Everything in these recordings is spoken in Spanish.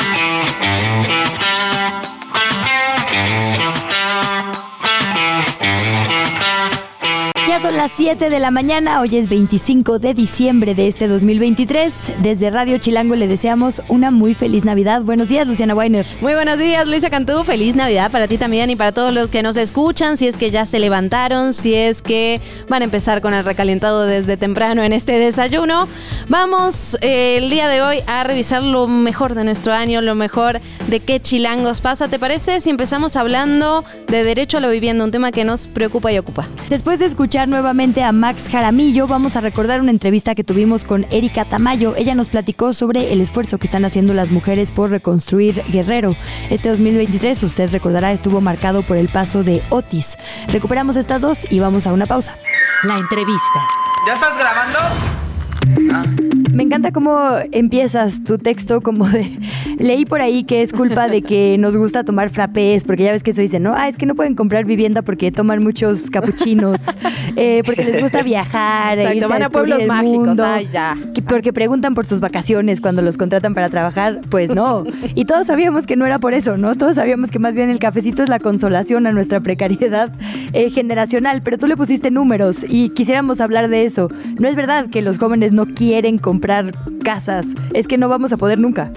Thank you. Ya son las 7 de la mañana, hoy es 25 de diciembre de este 2023. Desde Radio Chilango le deseamos una muy feliz Navidad. Buenos días, Luciana Weiner. Muy buenos días, Luisa Cantú. Feliz Navidad para ti también y para todos los que nos escuchan. Si es que ya se levantaron, si es que van a empezar con el recalentado desde temprano en este desayuno. Vamos eh, el día de hoy a revisar lo mejor de nuestro año, lo mejor de qué chilangos pasa. ¿Te parece si empezamos hablando de derecho a la vivienda, un tema que nos preocupa y ocupa? Después de escuchar nuevamente a Max Jaramillo, vamos a recordar una entrevista que tuvimos con Erika Tamayo. Ella nos platicó sobre el esfuerzo que están haciendo las mujeres por reconstruir Guerrero. Este 2023, usted recordará, estuvo marcado por el paso de Otis. Recuperamos estas dos y vamos a una pausa. La entrevista. ¿Ya estás grabando? Ah. Me encanta cómo empiezas tu texto como de... Leí por ahí que es culpa de que nos gusta tomar frappés, porque ya ves que eso dicen, ¿no? Ah, es que no pueden comprar vivienda porque toman muchos capuchinos, eh, porque les gusta viajar, Exacto, van a pueblos mágicos, ay, ya. Porque preguntan por sus vacaciones cuando los contratan para trabajar, pues no. Y todos sabíamos que no era por eso, ¿no? Todos sabíamos que más bien el cafecito es la consolación a nuestra precariedad eh, generacional, pero tú le pusiste números y quisiéramos hablar de eso. No es verdad que los jóvenes no quieren comprar casas, es que no vamos a poder nunca.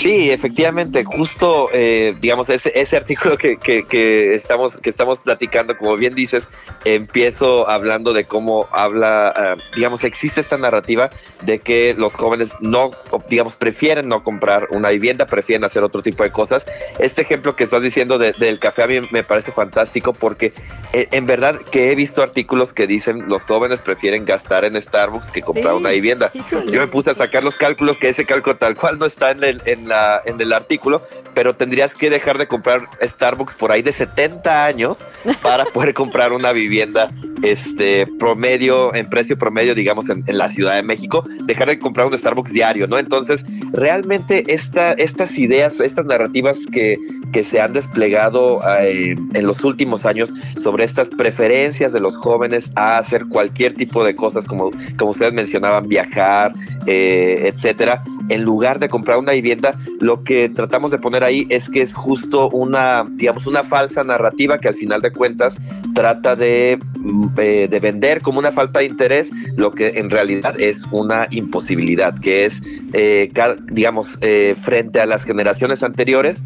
Sí, efectivamente, justo, eh, digamos, ese, ese artículo que, que, estamos, que estamos platicando, como bien dices, empiezo hablando de cómo habla, ah, digamos, existe esta narrativa de que los jóvenes no, digamos, prefieren no comprar una vivienda, prefieren hacer otro tipo de cosas. Este ejemplo que estás diciendo del café a mí me parece fantástico porque eh, en verdad que he visto artículos que dicen los jóvenes prefieren gastar en Starbucks que comprar una vivienda. Yo me puse a sacar los cálculos que ese cálculo tal cual no está en el, en la, en el artículo, pero tendrías que dejar de comprar Starbucks por ahí de 70 años para poder comprar una vivienda este promedio, en precio promedio, digamos, en, la Ciudad de México, dejar de comprar un Starbucks diario, ¿no? Entonces, realmente esta, estas ideas, estas narrativas que, que se han desplegado eh, en los últimos años sobre estas preferencias de los jóvenes a hacer cualquier tipo de cosas, como, como ustedes mencionaban, viajar, eh, etcétera, en lugar de comprar una vivienda, lo que tratamos de poner ahí es que es justo una, digamos, una falsa narrativa que al final de cuentas trata de, mm, eh, de vender como una falta de interés lo que en realidad es una imposibilidad, que es, eh, digamos, eh, frente a las generaciones anteriores,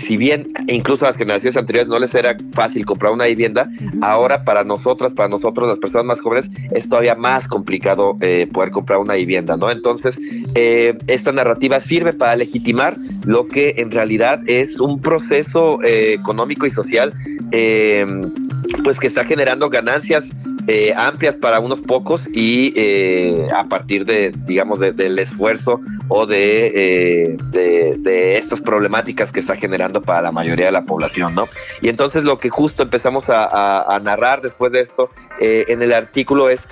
si bien incluso a las generaciones anteriores no les era fácil comprar una vivienda, ahora para nosotros, para nosotros las personas más jóvenes, es todavía más complicado poder comprar una vivienda, ¿no? Entonces, esta narrativa sirve para legitimar lo que en realidad es un proceso eh, económico y social eh, pues que está generando ganancias eh, amplias para unos pocos y a partir de digamos del esfuerzo o de, de, estas problemáticas que está generando para la mayoría de la población no y entonces lo que justo empezamos a narrar después de esto en el artículo es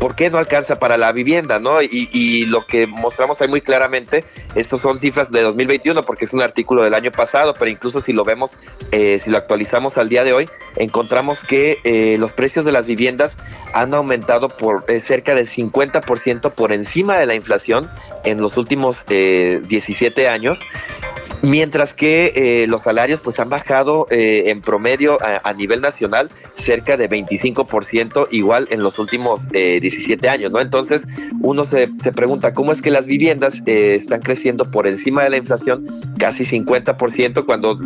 ¿por qué no alcanza para la vivienda? ¿no? Y, lo que mostramos ahí muy claramente, estos son cifras de 2021 porque es un artículo del año pasado, pero incluso si lo vemos, eh, si lo actualizamos al día de hoy, encontramos que eh, los precios de las viviendas han aumentado por eh, cerca del 50% por encima de la inflación en los últimos 17 años mientras que eh, los salarios pues han bajado eh, en promedio a, nivel nacional cerca de 25% igual en los últimos eh, 17 años, ¿no? Entonces uno se, se, pregunta cómo es que las viviendas eh, están creciendo por encima de la inflación casi 50% cuando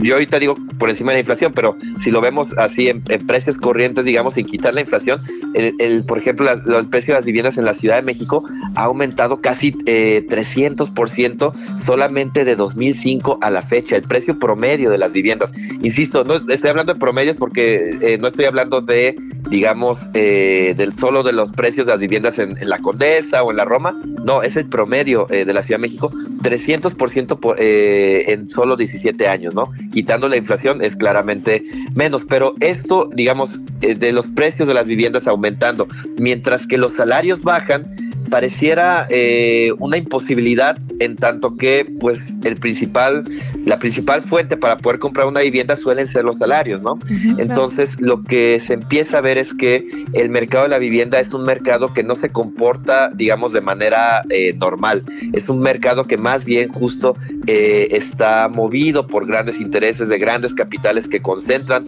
yo ahorita digo por encima de la inflación, pero si lo vemos así en, precios corrientes, digamos, sin quitar la inflación, el, por ejemplo, el precio de las viviendas en la Ciudad de México ha aumentado casi 300% solamente de 2000 2005 a la fecha, el precio promedio de las viviendas. Insisto, no estoy hablando de promedios porque eh, no estoy hablando de, digamos, eh, del solo de los precios de las viviendas en, la Condesa o en la Roma. No, es el promedio eh, de la Ciudad de México, 300% por, en solo 17 años, ¿no? Quitando la inflación es claramente menos, pero esto, digamos, de los precios de las viviendas aumentando, mientras que los salarios bajan, pareciera eh, una imposibilidad en tanto que pues el principal la principal fuente para poder comprar una vivienda suelen ser los salarios no entonces lo que se empieza a ver es que el mercado de la vivienda es un mercado que no se comporta digamos de manera eh, normal. Es un mercado que más bien justo eh, está movido por grandes intereses de grandes capitales que concentran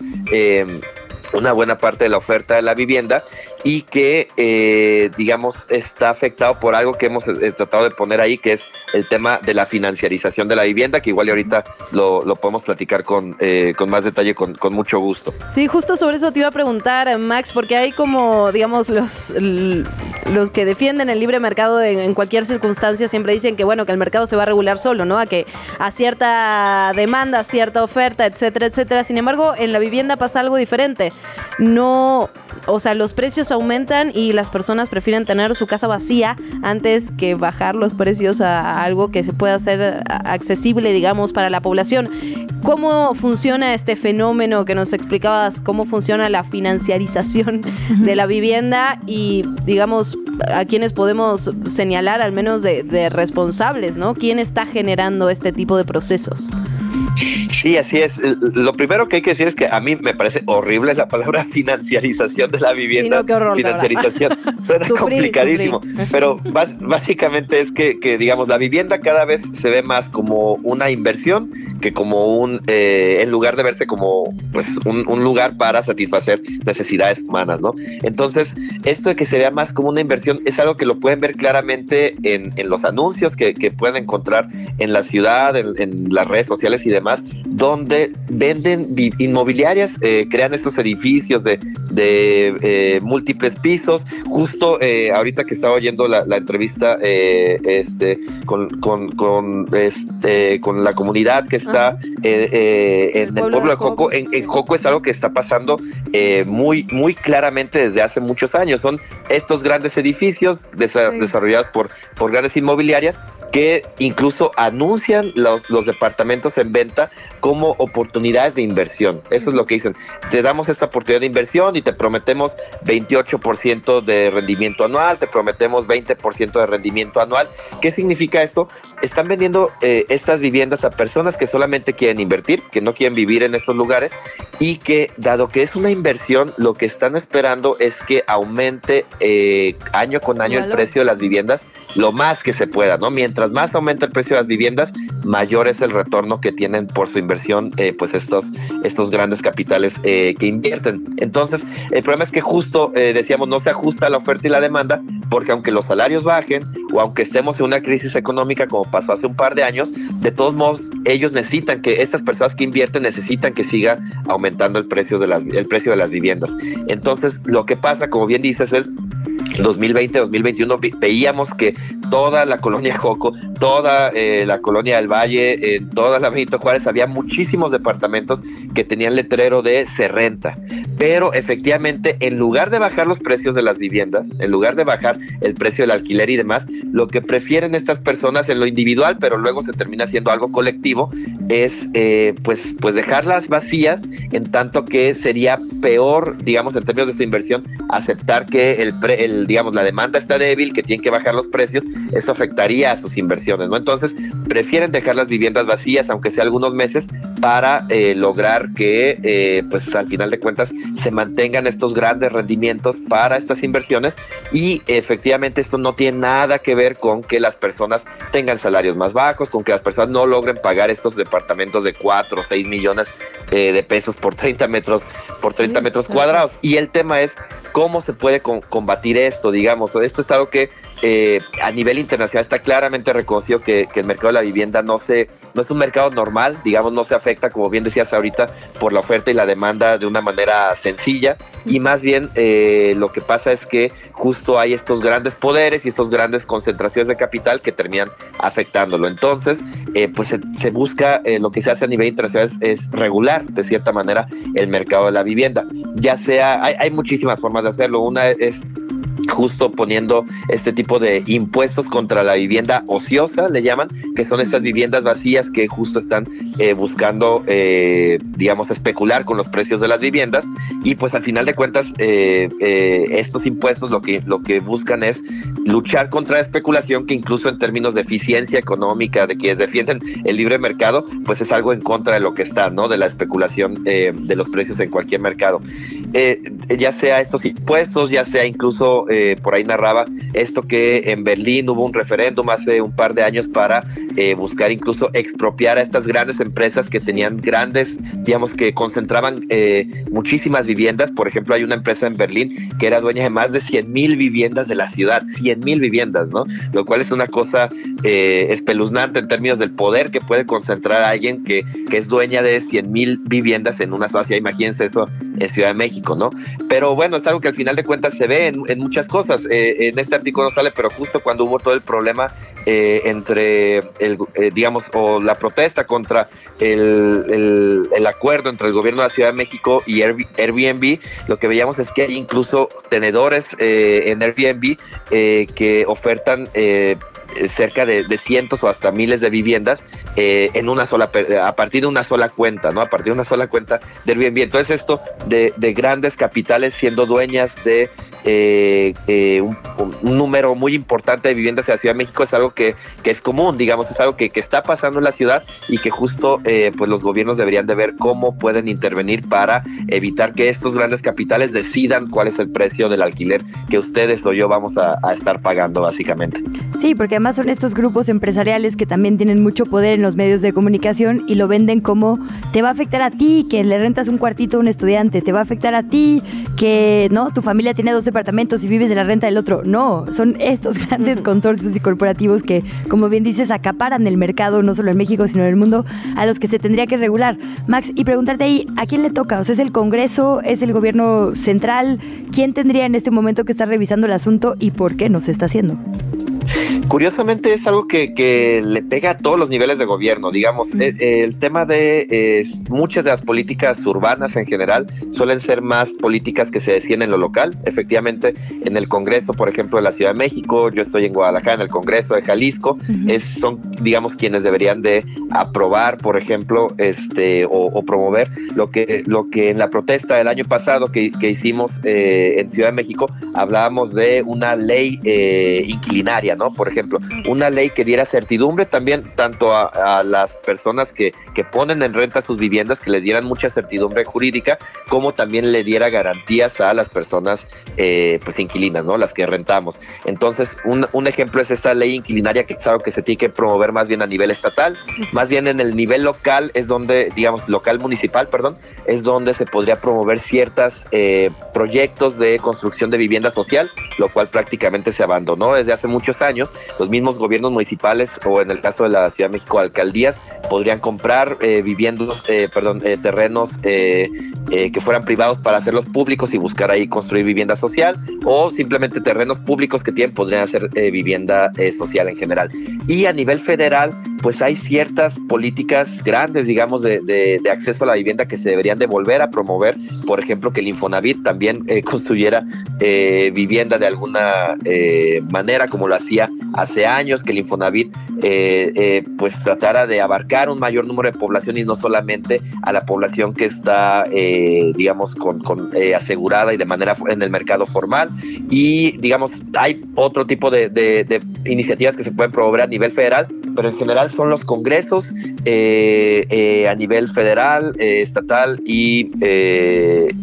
una buena parte de la oferta de la vivienda y que, eh, digamos, está afectado por algo que hemos eh, tratado de poner ahí, que es el tema de la financiarización de la vivienda, que igual y ahorita lo, lo podemos platicar con, eh, con más detalle, con, con, mucho gusto. Sí, justo sobre eso te iba a preguntar, Max, porque hay como, digamos, los, los que defienden el libre mercado en, cualquier circunstancia siempre dicen que, bueno, que el mercado se va a regular solo, ¿no? A que a cierta demanda, cierta oferta, etcétera, etcétera. Sin embargo, en la vivienda pasa algo diferente. No, o sea, los precios aumentan y las personas prefieren tener su casa vacía antes que bajar los precios a algo que se pueda hacer accesible, digamos, para la población. ¿Cómo funciona este fenómeno que nos explicabas? ¿Cómo funciona la financiarización de la vivienda y, digamos, a quienes podemos señalar al menos de, de responsables, ¿no? ¿Quién está generando este tipo de procesos? Sí, así es. Lo primero que hay que decir es que a mí me parece horrible la palabra financiarización de la vivienda. financiarización suena complicadísimo, pero básicamente es que, digamos, la vivienda cada vez se ve más como una inversión que como un, eh, en lugar de verse como pues, un, lugar para satisfacer necesidades humanas, ¿no? Entonces, esto de que se vea más como una inversión es algo que lo pueden ver claramente en, los anuncios que, pueden encontrar en la ciudad, en las redes sociales y demás, donde venden inmobiliarias, eh, crean estos edificios de, eh, múltiples pisos. Justo eh, ahorita que estaba oyendo la, entrevista este, con, con, este, con la comunidad que está en el, pueblo de Joco, en, Joco es algo que está pasando muy, muy claramente desde hace muchos años. Son estos grandes edificios desarrollados por, por grandes inmobiliarias que incluso anuncian los, los departamentos en venta como oportunidades de inversión. Eso es lo que dicen. Te damos esta oportunidad de inversión y te prometemos 28% de rendimiento anual, te prometemos 20% de rendimiento anual. ¿Qué significa esto? Están vendiendo eh, estas viviendas a personas que solamente quieren invertir, que no quieren vivir en estos lugares y que dado que es una inversión, lo que están esperando es que aumente eh, año con año el precio de las viviendas lo más que se pueda, ¿no? Mientras más aumenta el precio de las viviendas, mayor es el retorno que tienen por su inversión, eh, pues estos, estos grandes capitales eh, que invierten. Entonces, el problema es que justo, eh, decíamos, no se ajusta la oferta y la demanda, porque aunque los salarios bajen o aunque estemos en una crisis económica como pasó hace un par de años, de todos modos, ellos necesitan que estas personas que invierten necesitan que siga aumentando el precio de las, el precio de las viviendas. Entonces, lo que pasa, como bien dices, es 2020-2021 veíamos que toda la colonia Joco, toda eh, la colonia del Valle, en toda la Benito Juárez, había muchísimos departamentos que tenían letrero de se renta. Pero efectivamente, en lugar de bajar los precios de las viviendas, en lugar de bajar el precio del alquiler y demás, lo que prefieren estas personas en lo individual, pero luego se termina siendo algo colectivo, es eh, pues, pues dejarlas vacías, en tanto que sería peor, digamos, en términos de su inversión, aceptar que el, el digamos, la demanda está débil, que tienen que bajar los precios, eso afectaría a sus inversiones, ¿no? Entonces, prefieren dejar las viviendas vacías, aunque sea algunos meses, para eh, lograr que, eh, pues al final de cuentas, se mantengan estos grandes rendimientos para estas inversiones y efectivamente esto no tiene nada que ver con que las personas tengan salarios más bajos, con que las personas no logren pagar estos departamentos de 4 o 6 millones eh, de pesos por 30 metros, por 30 metros cuadrados. Y el tema es cómo se puede combatir esto, digamos. Esto es algo que a nivel internacional está claramente reconocido que, el mercado de la vivienda no se no es un mercado normal, digamos, no se afecta, como bien decías ahorita, por la oferta y la demanda de una manera sencilla y más bien lo que pasa es que justo hay estos grandes poderes y estas grandes concentraciones de capital que terminan afectándolo. Entonces, pues se, busca, lo que se hace a nivel internacional es, es regular de cierta manera el mercado de la vivienda. Ya sea, hay, hay muchísimas formas de hacerlo. Una es justo poniendo este tipo de impuestos contra la vivienda ociosa, le llaman, que son estas viviendas vacías que justo están eh, buscando, eh, digamos, especular con los precios de las viviendas y pues al final de cuentas eh, estos impuestos lo que, lo que buscan es luchar contra la especulación que incluso en términos de eficiencia económica, de quienes defienden el libre mercado, pues es algo en contra de lo que está, ¿no? De la especulación de los precios en cualquier mercado. ya sea estos impuestos, ya sea incluso eh, por ahí narraba esto que en Berlín hubo un referéndum hace un par de años para eh, buscar incluso expropiar a estas grandes empresas que tenían grandes, digamos que concentraban eh, muchísimas viviendas. Por ejemplo, hay una empresa en Berlín que era dueña de más de 100 mil viviendas de la ciudad, 100 mil viviendas, ¿no? Lo cual es una cosa espeluznante en términos del poder que puede concentrar alguien que, que es dueña de 100 mil viviendas en una ciudad. Imagínense eso en Ciudad de México, ¿no? Pero bueno, es algo que al final de cuentas se ve en, en muchas cosas. Eh, en este artículo no sale, pero justo cuando hubo todo el problema eh, entre, el, eh, digamos, o la protesta contra el, el, acuerdo entre el gobierno de la Ciudad de México y Airbnb, lo que veíamos es que hay incluso tenedores en Airbnb que ofertan cerca de, cientos o hasta miles de viviendas en una sola a partir de una sola cuenta, ¿no? A partir de una sola cuenta de Airbnb. Entonces esto de, de grandes capitales siendo dueñas de eh, eh, un, número muy importante de viviendas en la Ciudad de México es algo que, que es común, digamos, es algo que, que, está pasando en la ciudad y que justo eh, pues los gobiernos deberían de ver cómo pueden intervenir para evitar que estos grandes capitales decidan cuál es el precio del alquiler que ustedes o yo vamos a, a estar pagando básicamente. Sí, porque además son estos grupos empresariales que también tienen mucho poder en los medios de comunicación y lo venden como te va a afectar a ti que le rentas un cuartito a un estudiante, te va a afectar a ti que no tu familia tiene dos departamentos y vives de la renta del otro. No, son estos grandes consorcios y corporativos que, como bien dices, acaparan el mercado, no solo en México, sino en el mundo, a los que se tendría que regular. Max, y preguntarte ahí, ¿a quién le toca? O sea, ¿es el Congreso? ¿Es el gobierno central? ¿Quién tendría en este momento que estar revisando el asunto y por qué no se está haciendo? Curiosamente es algo que, que, le pega a todos los niveles de gobierno, digamos. Eh, el, tema de muchas de las políticas urbanas en general suelen ser más políticas que se deciden en lo local. Efectivamente, en el Congreso, por ejemplo, de la Ciudad de México, yo estoy en Guadalajara, en el Congreso de Jalisco, es, son, digamos, quienes deberían de aprobar, por ejemplo, este o, promover lo que, lo que en la protesta del año pasado que, que hicimos eh, en Ciudad de México, hablábamos de una ley eh, inclinaria, ¿no? Por ejemplo, una ley que diera certidumbre también tanto a, las personas que, que, ponen en renta sus viviendas, que les dieran mucha certidumbre jurídica, como también le diera garantías a las personas eh, pues inquilinas, ¿no? Las que rentamos. Entonces, un, un ejemplo es esta ley inquilinaria que algo que se tiene que promover más bien a nivel estatal, más bien en el nivel local es donde, digamos, local municipal, perdón, es donde se podría promover ciertos eh, proyectos de construcción de vivienda social, lo cual prácticamente se abandonó desde hace muchos años mismos gobiernos municipales o en el caso de la Ciudad de México alcaldías podrían comprar eh, viviendas, eh, perdón, eh, terrenos que fueran privados para hacerlos públicos y buscar ahí construir vivienda social o simplemente terrenos públicos que tienen podrían hacer vivienda social en general. Y a nivel federal, pues hay ciertas políticas grandes, digamos, de, de, acceso a la vivienda que se deberían de volver a promover. Por ejemplo, que el Infonavit también construyera vivienda de alguna manera, como lo hacía hace años que el Infonavit eh, eh, pues tratara de abarcar un mayor número de población y no solamente a la población que está eh, digamos con, asegurada y de manera en el mercado formal. Y digamos hay otro tipo de, de iniciativas que se pueden promover a nivel federal pero en general son los congresos a nivel federal, estatal y,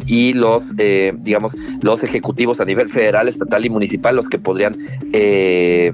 y los, digamos, los ejecutivos a nivel federal, estatal y municipal los que podrían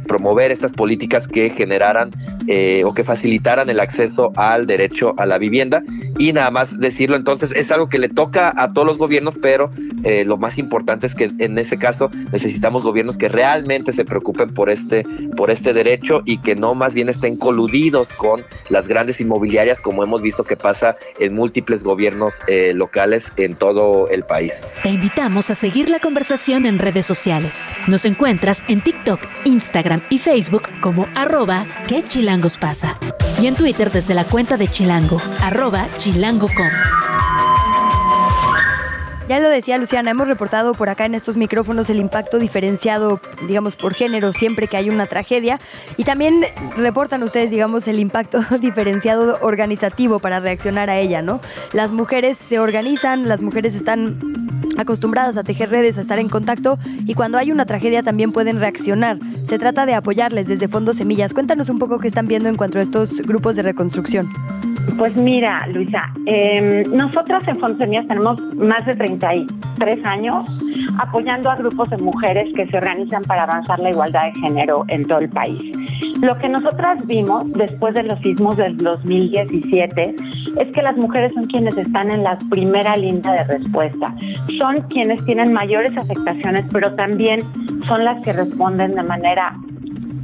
promover estas políticas que generaran eh, o que facilitaran el acceso al derecho a la vivienda. Y nada más decirlo, entonces es algo que le toca a todos los gobiernos, pero eh, lo más importante es que en ese caso necesitamos gobiernos que realmente se preocupen por este, por este derecho y que no más bien estén coludidos con las grandes inmobiliarias como hemos visto que pasa en múltiples gobiernos eh, locales en todo el país. Te invitamos a seguir la conversación en redes sociales. Nos encuentras en TikTok, Instagram y Facebook como arroba que chilangos pasa. Y en Twitter desde la cuenta de Chilango, arroba chilango.com. Ya lo decía Luciana, hemos reportado por acá en estos micrófonos el impacto diferenciado, digamos, por género siempre que hay una tragedia. Y también reportan ustedes, digamos, el impacto diferenciado organizativo para reaccionar a ella, ¿no? Las mujeres se organizan, las mujeres están acostumbradas a tejer redes, a estar en contacto y cuando hay una tragedia también pueden reaccionar. Se trata de apoyarles desde Fondo Semillas. Cuéntanos un poco qué están viendo en cuanto a estos grupos de reconstrucción. Pues mira, Luisa, eh, nosotros en Fondo Semillas tenemos más de 33 años apoyando a grupos de mujeres que se organizan para avanzar la igualdad de género en todo el país. Lo que nosotras vimos después de los sismos del 2017 es que las mujeres son quienes están en la primera línea de respuesta. Son quienes tienen mayores afectaciones, pero también son las que responden de manera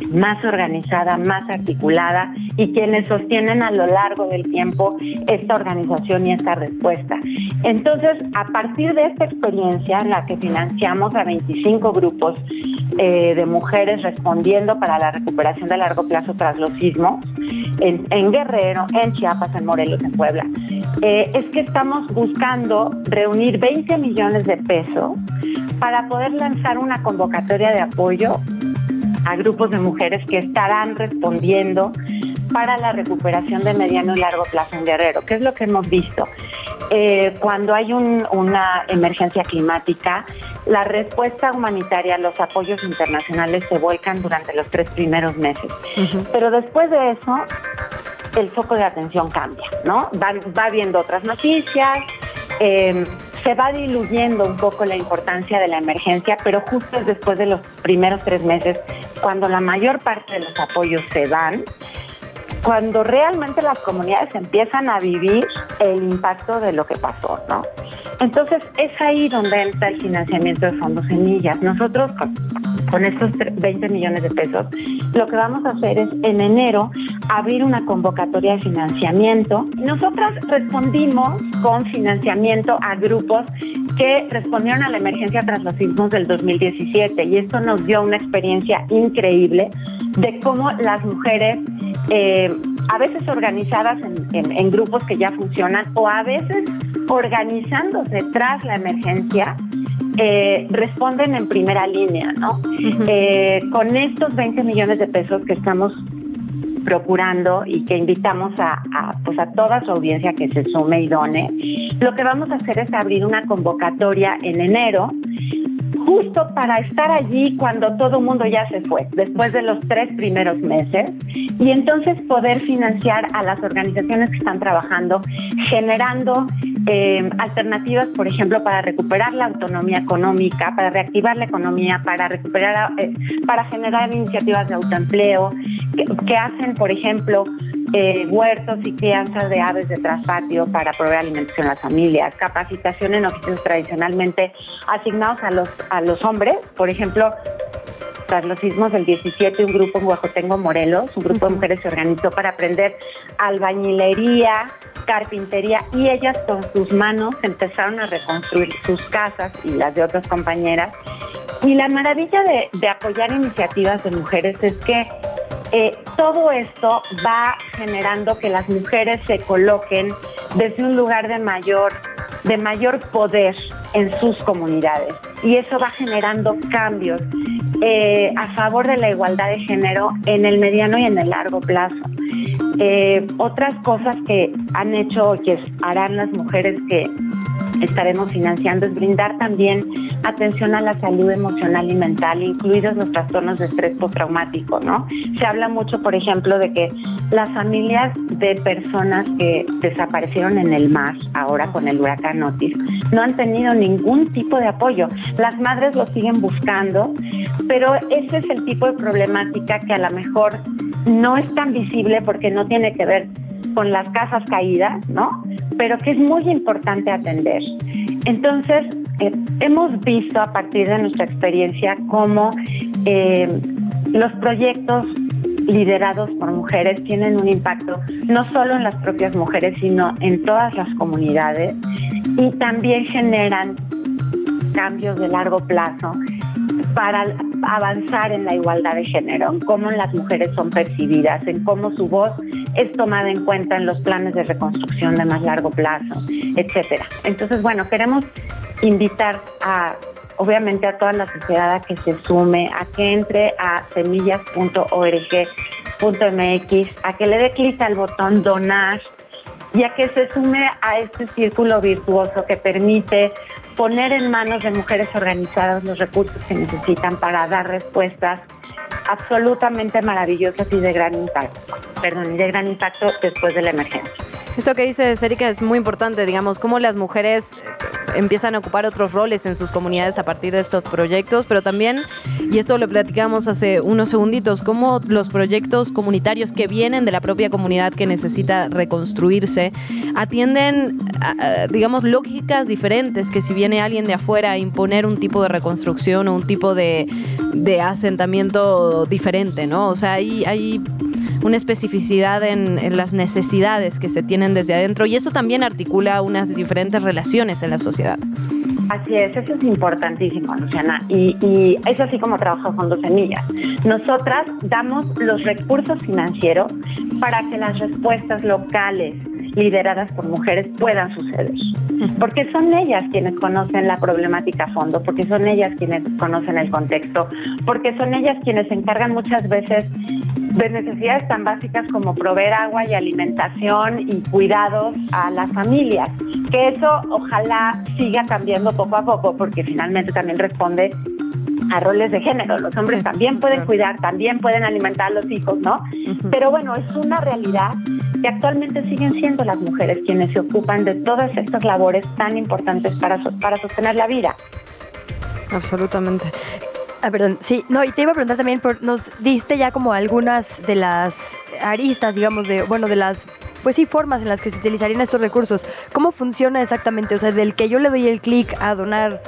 más organizada, más articulada y quienes sostienen a lo largo del tiempo esta organización y esta respuesta. Entonces, a partir de esta experiencia en la que financiamos a 25 grupos eh, de mujeres respondiendo para la recuperación de largo plazo tras los sismos, en, Guerrero, en Chiapas, en Morelos, en Puebla, eh, es que estamos buscando reunir 20 millones de pesos para poder lanzar una convocatoria de apoyo a grupos de mujeres que estarán respondiendo para la recuperación de mediano y largo plazo en Guerrero. ¿Qué es lo que hemos visto? Eh, cuando hay una emergencia climática, la respuesta humanitaria, los apoyos internacionales se vuelcan durante los tres primeros meses. Pero después de eso, el foco de atención cambia, ¿no? Va, viendo otras noticias. Eh, se va diluyendo un poco la importancia de la emergencia, pero justo es después de los primeros tres meses, cuando la mayor parte de los apoyos se dan, cuando realmente las comunidades empiezan a vivir el impacto de lo que pasó, ¿no? Entonces es ahí donde entra el financiamiento de fondos semillas. Nosotros con, estos 20 millones de pesos, lo que vamos a hacer es en enero abrir una convocatoria de financiamiento. Nosotros respondimos con financiamiento a grupos que respondieron a la emergencia tras los sismos del 2017 y esto nos dio una experiencia increíble de cómo las mujeres eh, a veces organizadas en, grupos que ya funcionan o a veces organizándose tras la emergencia, eh, responden en primera línea, ¿no? Eh, con estos 20 millones de pesos que estamos procurando y que invitamos a, pues a toda su audiencia que se sume y done, lo que vamos a hacer es abrir una convocatoria en enero justo para estar allí cuando todo el mundo ya se fue, después de los tres primeros meses, y entonces poder financiar a las organizaciones que están trabajando, generando eh, alternativas, por ejemplo, para recuperar la autonomía económica, para reactivar la economía, para recuperar, eh, para generar iniciativas de autoempleo, que hacen, por ejemplo, eh, huertos y crianzas de aves de traspatio para proveer alimentación a las familias, capacitación en oficios tradicionalmente asignados a los, a los hombres, por ejemplo, tras los sismos del 17, un grupo en Huajotengo, Morelos, un grupo de mujeres se organizó para aprender albañilería, carpintería y ellas con sus manos empezaron a reconstruir sus casas y las de otras compañeras. Y la maravilla de, apoyar iniciativas de mujeres es que eh, todo esto va generando que las mujeres se coloquen desde un lugar de mayor, de mayor poder en sus comunidades. Y eso va generando cambios eh, a favor de la igualdad de género en el mediano y en el largo plazo. Eh, otras cosas que han hecho o que harán las mujeres que estaremos financiando es brindar también atención a la salud emocional y mental, incluidos los trastornos de estrés postraumático, ¿no? Se habla mucho, por ejemplo, de que las familias de personas que desaparecieron en el mar, ahora con el huracán Otis, no han tenido ningún tipo de apoyo. Las madres lo siguen buscando, pero ese es el tipo de problemática que a lo mejor no es tan visible porque no tiene que ver con las casas caídas, ¿no? Pero que es muy importante atender. Entonces, eh, hemos visto a partir de nuestra experiencia cómo eh, los proyectos liderados por mujeres tienen un impacto no solo en las propias mujeres, sino en todas las comunidades y también generan cambios de largo plazo para avanzar en la igualdad de género, en cómo las mujeres son percibidas, en cómo su voz es tomada en cuenta en los planes de reconstrucción de más largo plazo, etcétera. Entonces, bueno, queremos invitar a obviamente a toda la sociedad a que se sume, a que entre a semillas.org.mx, a que le dé clic al botón donar y a que se sume a este círculo virtuoso que permite poner en manos de mujeres organizadas los recursos que necesitan para dar respuestas absolutamente maravillosas y de gran impacto, perdón, y de gran impacto después de la emergencia. Esto que dice Erika es muy importante, digamos, cómo las mujeres empiezan a ocupar otros roles en sus comunidades a partir de estos proyectos, pero también, y esto lo platicamos hace unos segunditos, cómo los proyectos comunitarios que vienen de la propia comunidad que necesita reconstruirse atienden, digamos, lógicas diferentes que si viene alguien de afuera a imponer un tipo de reconstrucción o un tipo de, de asentamiento diferente, ¿no? O sea, hay, hay una especificidad en, las necesidades que se tienen desde adentro y eso también articula unas diferentes relaciones en la sociedad. Así es, eso es importantísimo, Luciana, y, y es así como trabaja Fondo Semillas. Nosotras damos los recursos financieros para que las respuestas locales lideradas por mujeres puedan suceder. Porque son ellas quienes conocen la problemática a fondo, porque son ellas quienes conocen el contexto, porque son ellas quienes se encargan muchas veces de necesidades tan básicas como proveer agua y alimentación y cuidados a las familias. Que eso ojalá siga cambiando poco a poco, porque finalmente también responde a roles de género. Los hombres también pueden cuidar, también pueden alimentar a los hijos, ¿no? Pero bueno, es una realidad que actualmente siguen siendo las mujeres quienes se ocupan de todas estas labores tan importantes para, para sostener la vida. Absolutamente. Ah, perdón, sí, no, y te iba a preguntar también, por, nos diste ya como algunas de las aristas, digamos, de, bueno, de las, pues sí, formas en las que se utilizarían estos recursos. ¿Cómo funciona exactamente? O sea, del que yo le doy el clic a donar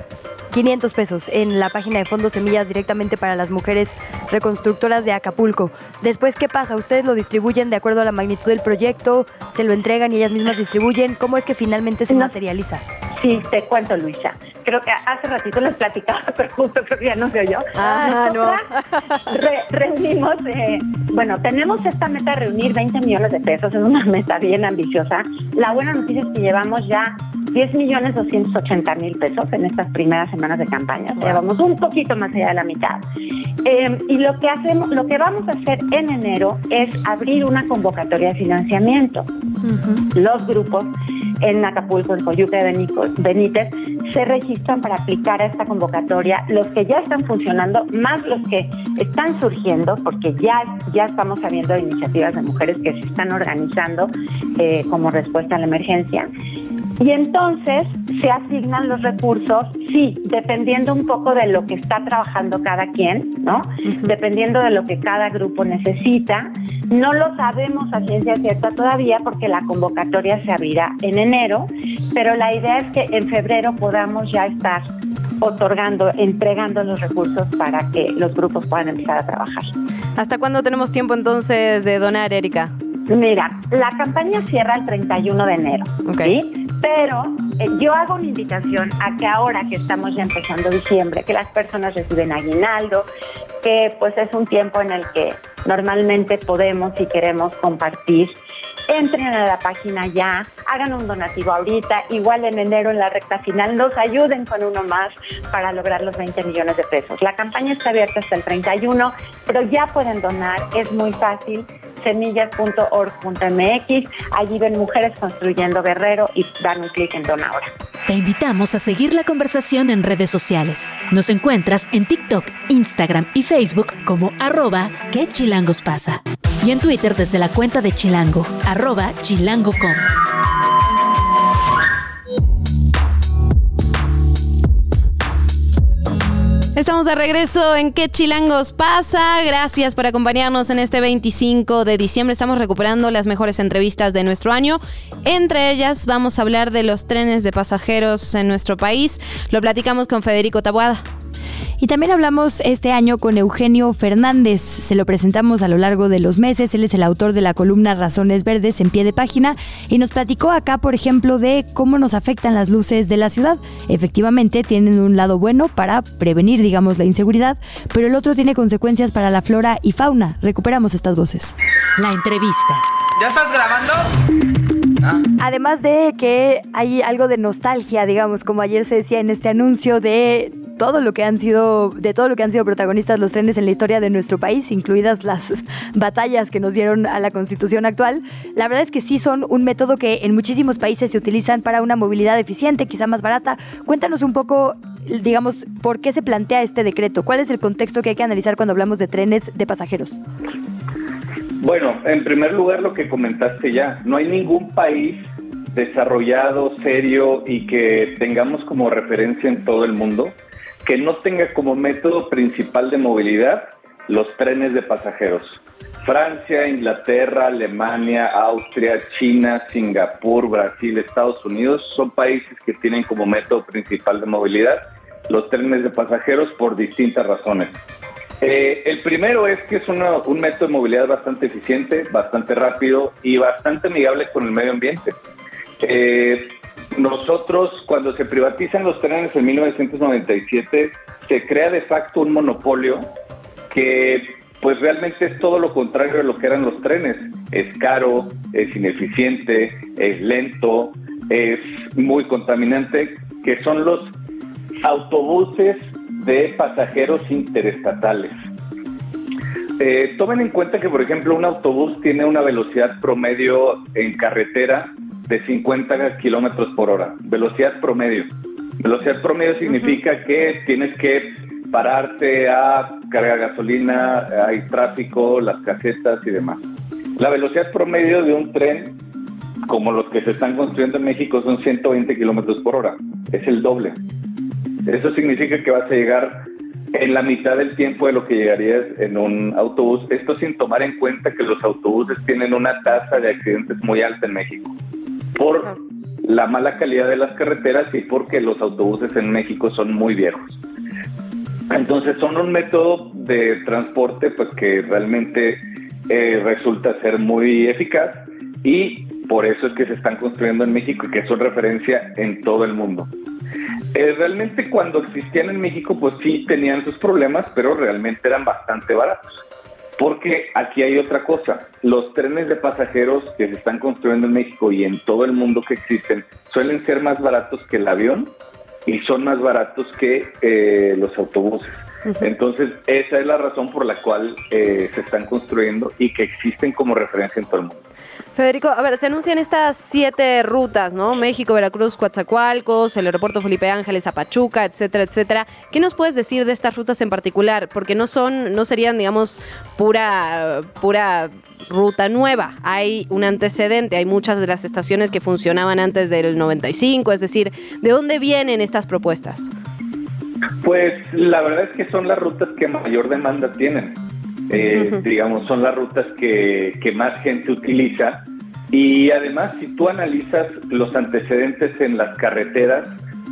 500 pesos en la página de Fondos Semillas directamente para las mujeres reconstructoras de Acapulco. Después, ¿qué pasa? ¿Ustedes lo distribuyen de acuerdo a la magnitud del proyecto? ¿Se lo entregan y ellas mismas distribuyen? ¿Cómo es que finalmente se materializa? Sí, te cuento, Luisa. Creo que hace ratito les platicaba, pero justo creo que ya no se oyó. Ah, no. reunimos, eh, bueno, tenemos esta meta de reunir 20 millones de pesos, es una meta bien ambiciosa. La buena noticia es que llevamos ya 10 millones 280 mil pesos en estas primeras semanas de campaña. Llevamos un poquito más allá de la mitad. Em, y lo que hacemos, lo que vamos a hacer en enero es abrir una convocatoria de financiamiento. Los grupos en Acapulco, en Coyuca de Benítez, se registran para aplicar a esta convocatoria los que ya están funcionando, más los que están surgiendo, porque ya, ya estamos sabiendo de iniciativas de mujeres que se están organizando eh, como respuesta a la emergencia. Y entonces se asignan los recursos, sí, dependiendo un poco de lo que está trabajando cada quien, ¿no? Dependiendo de lo que cada grupo necesita. No lo sabemos a ciencia cierta todavía porque la convocatoria se abrirá en enero, pero la idea es que en febrero podamos ya estar otorgando, entregando los recursos para que los grupos puedan empezar a trabajar. ¿Hasta cuándo tenemos tiempo entonces de donar, Erika? Mira, la campaña cierra el 31 de enero, ¿sí? Pero eh, yo hago una invitación a que ahora que estamos ya empezando diciembre, que las personas reciben aguinaldo, que pues es un tiempo en el que normalmente podemos y queremos compartir entren a la página ya, hagan un donativo ahorita, igual en enero en la recta final, nos ayuden con uno más para lograr los 20 millones de pesos. La campaña está abierta hasta el 31, pero ya pueden donar, es muy fácil semillas.org.mx. Allí ven Mujeres Construyendo Guerrero y dan un clic en Dona Ahora. Te invitamos a seguir la conversación en redes sociales. Nos encuentras en TikTok, Instagram y Facebook como arroba que pasa. Y en Twitter desde la cuenta de Chilango, arroba chilango.com. Estamos de regreso en ¿Qué chilangos pasa? Gracias por acompañarnos en este 25 de diciembre. Estamos recuperando las mejores entrevistas de nuestro año. Entre ellas vamos a hablar de los trenes de pasajeros en nuestro país. Lo platicamos con Federico Tabuada. Y también hablamos este año con Eugenio Fernández. Se lo presentamos a lo largo de los meses. Él es el autor de la columna Razones Verdes en pie de página y nos platicó acá, por ejemplo, de cómo nos afectan las luces de la ciudad. Efectivamente, tienen un lado bueno para prevenir, digamos, la inseguridad, pero el otro tiene consecuencias para la flora y fauna. Recuperamos estas voces. La entrevista. ¿Ya estás grabando? Ah. Además de que hay algo de nostalgia, digamos, como ayer se decía en este anuncio de todo lo que han sido, de todo lo que han sido protagonistas los trenes en la historia de nuestro país, incluidas las batallas que nos dieron a la constitución actual. La verdad es que sí son un método que en muchísimos países se utilizan para una movilidad eficiente, quizá más barata. Cuéntanos un poco, digamos, por qué se plantea este decreto, cuál es el contexto que hay que analizar cuando hablamos de trenes de pasajeros. Bueno, en primer lugar lo que comentaste ya, no hay ningún país desarrollado, serio y que tengamos como referencia en todo el mundo que no tenga como método principal de movilidad los trenes de pasajeros. Francia, Inglaterra, Alemania, Austria, China, Singapur, Brasil, Estados Unidos son países que tienen como método principal de movilidad los trenes de pasajeros por distintas razones. Eh, el primero es que es un método de movilidad bastante eficiente, bastante rápido y bastante amigable con el medio ambiente. Eh, nosotros, cuando se privatizan los trenes en 1997, se crea de facto un monopolio que pues realmente es todo lo contrario de lo que eran los trenes. Es caro, es ineficiente, es lento, es muy contaminante, que son los autobuses de pasajeros interestatales. Eh, tomen en cuenta que, por ejemplo, un autobús tiene una velocidad promedio en carretera de 50 kilómetros por hora. Velocidad promedio. Velocidad promedio significa que tienes que pararte a cargar gasolina, hay tráfico, las casetas y demás. La velocidad promedio de un tren, como los que se están construyendo en México, son 120 kilómetros por hora. Es el doble. Eso significa que vas a llegar en la mitad del tiempo de lo que llegarías en un autobús. Esto sin tomar en cuenta que los autobuses tienen una tasa de accidentes muy alta en México. Por la mala calidad de las carreteras y porque los autobuses en México son muy viejos. Entonces son un método de transporte pues que realmente eh, resulta ser muy eficaz y por eso es que se están construyendo en México y que son referencia en todo el mundo. Eh, realmente cuando existían en México, pues sí tenían sus problemas, pero realmente eran bastante baratos. Porque aquí hay otra cosa, los trenes de pasajeros que se están construyendo en México y en todo el mundo que existen suelen ser más baratos que el avión y son más baratos que eh, los autobuses. Entonces, esa es la razón por la cual eh, se están construyendo y que existen como referencia en todo el mundo. Federico, a ver, se anuncian estas siete rutas, ¿no? México, Veracruz, Coatzacoalcos, el aeropuerto Felipe Ángeles, Apachuca, etcétera, etcétera. ¿Qué nos puedes decir de estas rutas en particular? Porque no son, no serían, digamos, pura, pura ruta nueva. Hay un antecedente, hay muchas de las estaciones que funcionaban antes del 95, es decir, ¿de dónde vienen estas propuestas? Pues la verdad es que son las rutas que mayor demanda tienen. Eh, digamos, son las rutas que, más gente utiliza. Y además, si tú analizas los antecedentes en las carreteras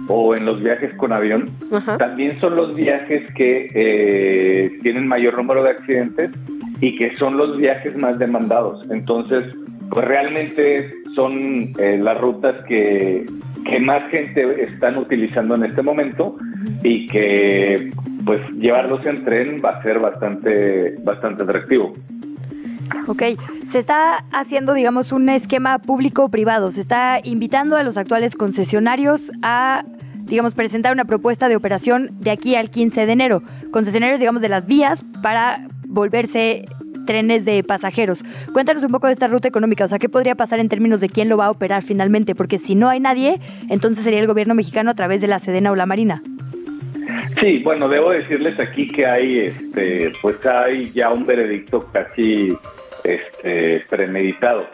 o en los viajes con avión, también son los viajes que eh, tienen mayor número de accidentes y que son los viajes más demandados. Entonces, pues realmente son eh, las rutas que, que más gente están utilizando en este momento y que pues llevarlos en tren va a ser bastante, bastante atractivo. Ok, se está haciendo, digamos, un esquema público-privado. Se está invitando a los actuales concesionarios a, digamos, presentar una propuesta de operación de aquí al 15 de enero. Concesionarios, digamos, de las vías para volverse trenes de pasajeros. Cuéntanos un poco de esta ruta económica, o sea, ¿qué podría pasar en términos de quién lo va a operar finalmente? Porque si no hay nadie, entonces sería el gobierno mexicano a través de la Sedena o la Marina. Sí, bueno, debo decirles aquí que hay, este, pues hay ya un veredicto casi este, premeditado.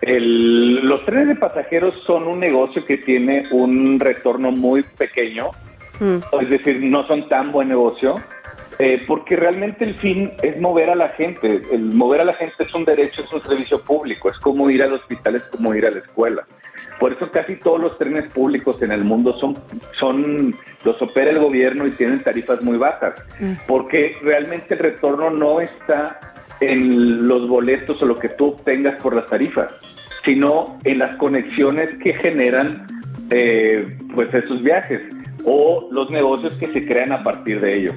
los trenes de pasajeros son un negocio que tiene un retorno muy pequeño Mm. Es decir, no son tan buen negocio. Eh, porque realmente el fin es mover a la gente. El mover a la gente es un derecho, es un servicio público, es como ir al hospital, es como ir a la escuela. Por eso casi todos los trenes públicos en el mundo son, son los opera el gobierno y tienen tarifas muy bajas, mm. porque realmente el retorno no está en los boletos o lo que tú obtengas por las tarifas, sino en las conexiones que generan eh, pues esos viajes o los negocios que se crean a partir de ello.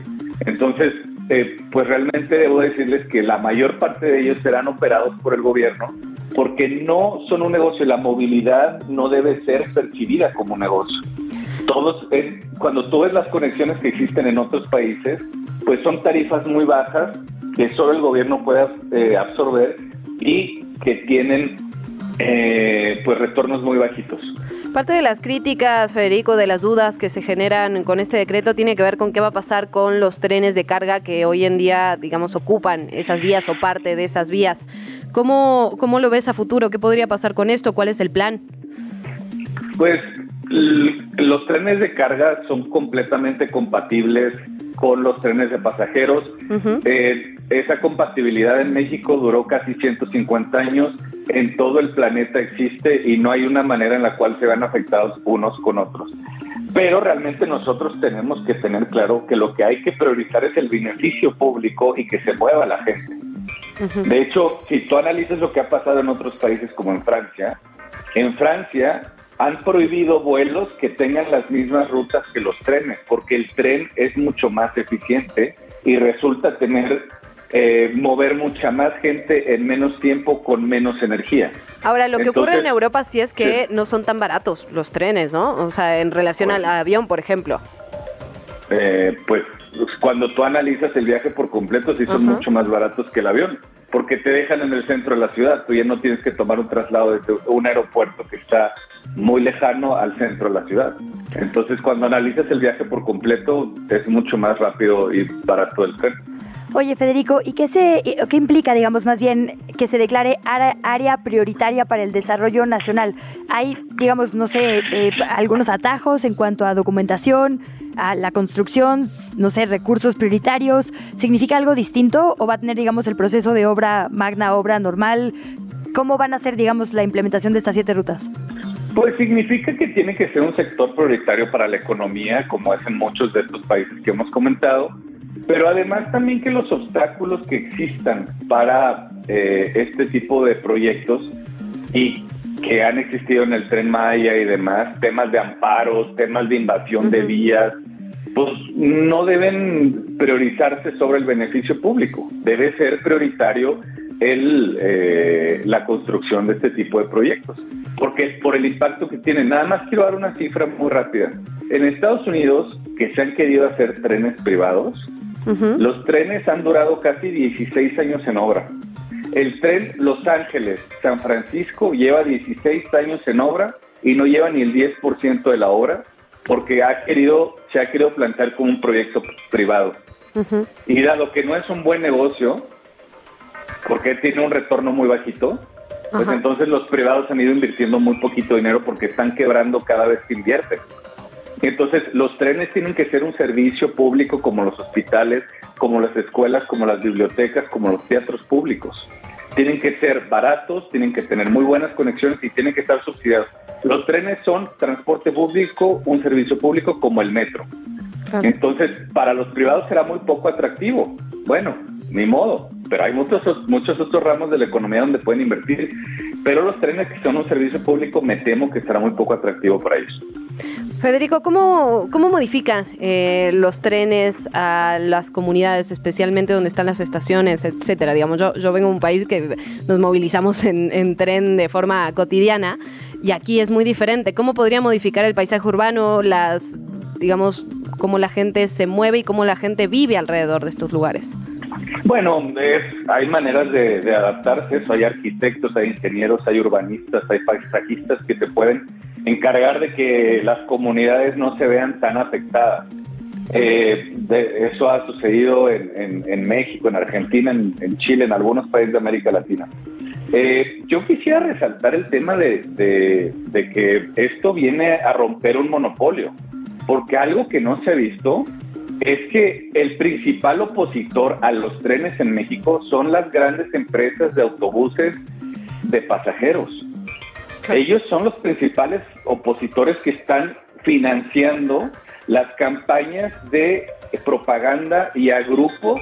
Entonces, eh, pues realmente debo decirles que la mayor parte de ellos serán operados por el gobierno porque no son un negocio. La movilidad no debe ser percibida como un negocio. Todos, cuando tú ves las conexiones que existen en otros países, pues son tarifas muy bajas que solo el gobierno puede eh, absorber y que tienen eh, pues retornos muy bajitos. Parte de las críticas, Federico, de las dudas que se generan con este decreto tiene que ver con qué va a pasar con los trenes de carga que hoy en día, digamos, ocupan esas vías o parte de esas vías. ¿Cómo, cómo lo ves a futuro? ¿Qué podría pasar con esto? ¿Cuál es el plan? Pues los trenes de carga son completamente compatibles con los trenes de pasajeros. Eh, esa compatibilidad en México duró casi 150 años en todo el planeta existe y no hay una manera en la cual se van afectados unos con otros. Pero realmente nosotros tenemos que tener claro que lo que hay que priorizar es el beneficio público y que se mueva la gente. De hecho, si tú analizas lo que ha pasado en otros países como en Francia, en Francia han prohibido vuelos que tengan las mismas rutas que los trenes, porque el tren es mucho más eficiente y resulta tener eh, mover mucha más gente en menos tiempo con menos energía. Ahora, lo que ocurre en Europa sí es que no son tan baratos los trenes, ¿no? O sea, en relación al avión, por ejemplo. Eh, pues cuando tú analizas el viaje por completo, sí son mucho más baratos que el avión, porque te dejan en el centro de la ciudad, tú ya no tienes que tomar un traslado desde un aeropuerto que está muy lejano al centro de la ciudad. Entonces, cuando analizas el viaje por completo, es mucho más rápido y barato el tren. Oye, Federico, ¿y qué, se, qué implica, digamos, más bien que se declare área prioritaria para el desarrollo nacional? ¿Hay, digamos, no sé, eh, algunos atajos en cuanto a documentación, a la construcción, no sé, recursos prioritarios? ¿Significa algo distinto o va a tener, digamos, el proceso de obra magna, obra normal? ¿Cómo van a ser, digamos, la implementación de estas siete rutas? Pues significa que tiene que ser un sector prioritario para la economía, como es en muchos de estos países que hemos comentado pero además también que los obstáculos que existan para eh, este tipo de proyectos y que han existido en el tren Maya y demás, temas de amparos, temas de invasión de vías, pues no deben priorizarse sobre el beneficio público. Debe ser prioritario el, eh, la construcción de este tipo de proyectos, porque por el impacto que tienen. Nada más quiero dar una cifra muy rápida. En Estados Unidos, que se han querido hacer trenes privados, los trenes han durado casi 16 años en obra. El tren Los Ángeles-San Francisco lleva 16 años en obra y no lleva ni el 10% de la obra porque ha querido, se ha querido plantear como un proyecto privado. Y dado que no es un buen negocio, porque tiene un retorno muy bajito, pues entonces los privados han ido invirtiendo muy poquito dinero porque están quebrando cada vez que invierten. Entonces, los trenes tienen que ser un servicio público como los hospitales, como las escuelas, como las bibliotecas, como los teatros públicos. Tienen que ser baratos, tienen que tener muy buenas conexiones y tienen que estar subsidiados. Los trenes son transporte público, un servicio público como el metro. Entonces, para los privados será muy poco atractivo. Bueno, ni modo, pero hay muchos, muchos otros ramos de la economía donde pueden invertir. Pero los trenes que son un servicio público, me temo que será muy poco atractivo para ellos. Federico, ¿cómo, cómo modifican eh, los trenes a las comunidades, especialmente donde están las estaciones, etcétera? Digamos, yo, yo vengo de un país que nos movilizamos en, en tren de forma cotidiana y aquí es muy diferente. ¿Cómo podría modificar el paisaje urbano, las, digamos, cómo la gente se mueve y cómo la gente vive alrededor de estos lugares? Bueno, hay maneras de, de adaptarse, hay arquitectos, hay ingenieros, hay urbanistas, hay paisajistas que te pueden encargar de que las comunidades no se vean tan afectadas. Eh, eso ha sucedido en, México, en Argentina, en, Chile, en algunos países de América Latina. Eh, yo quisiera resaltar el tema de, que esto viene a romper un monopolio. porque algo que no se ha visto es que el principal opositor a los trenes en México son las grandes empresas de autobuses de pasajeros. Ellos son los principales opositores que están financiando las campañas de propaganda y a grupos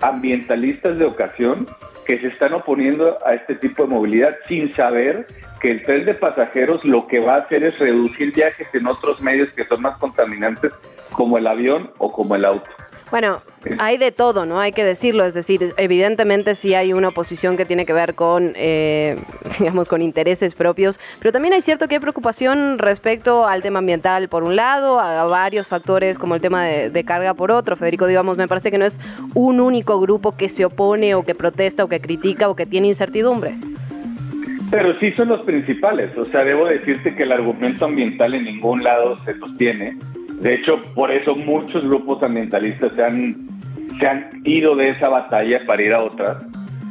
ambientalistas de ocasión que se están oponiendo a este tipo de movilidad sin saber el tren de pasajeros lo que va a hacer es reducir viajes en otros medios que son más contaminantes como el avión o como el auto. Bueno, hay de todo, ¿no? Hay que decirlo, es decir, evidentemente sí hay una oposición que tiene que ver con, eh, digamos, con intereses propios, pero también hay cierto que hay preocupación respecto al tema ambiental por un lado, a varios factores como el tema de, de carga por otro. Federico, digamos, me parece que no es un único grupo que se opone o que protesta o que critica o que tiene incertidumbre. Pero sí son los principales, o sea, debo decirte que el argumento ambiental en ningún lado se sostiene de hecho, por eso muchos grupos ambientalistas se han, se han ido de esa batalla para ir a otras.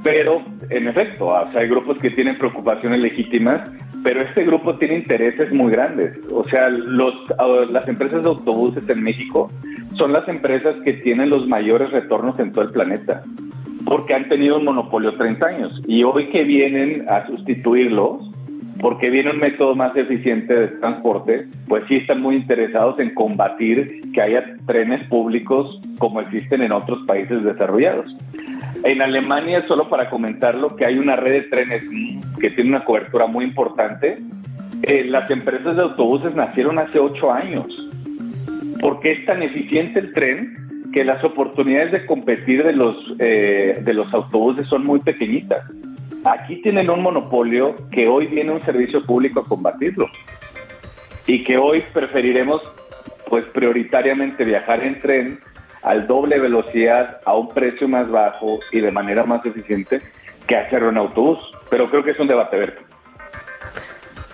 Pero, en efecto, hay grupos que tienen preocupaciones legítimas, pero este grupo tiene intereses muy grandes. O sea, los, las empresas de autobuses en México son las empresas que tienen los mayores retornos en todo el planeta, porque han tenido un monopolio 30 años. Y hoy que vienen a sustituirlos, porque viene un método más eficiente de transporte, pues sí están muy interesados en combatir que haya trenes públicos como existen en otros países desarrollados. En Alemania, solo para comentarlo, que hay una red de trenes que tiene una cobertura muy importante. Eh, las empresas de autobuses nacieron hace ocho años, porque es tan eficiente el tren que las oportunidades de competir de los, eh, de los autobuses son muy pequeñitas. Aquí tienen un monopolio que hoy viene un servicio público a combatirlo y que hoy preferiremos pues prioritariamente viajar en tren al doble velocidad a un precio más bajo y de manera más eficiente que hacerlo en autobús. Pero creo que es un debate verde.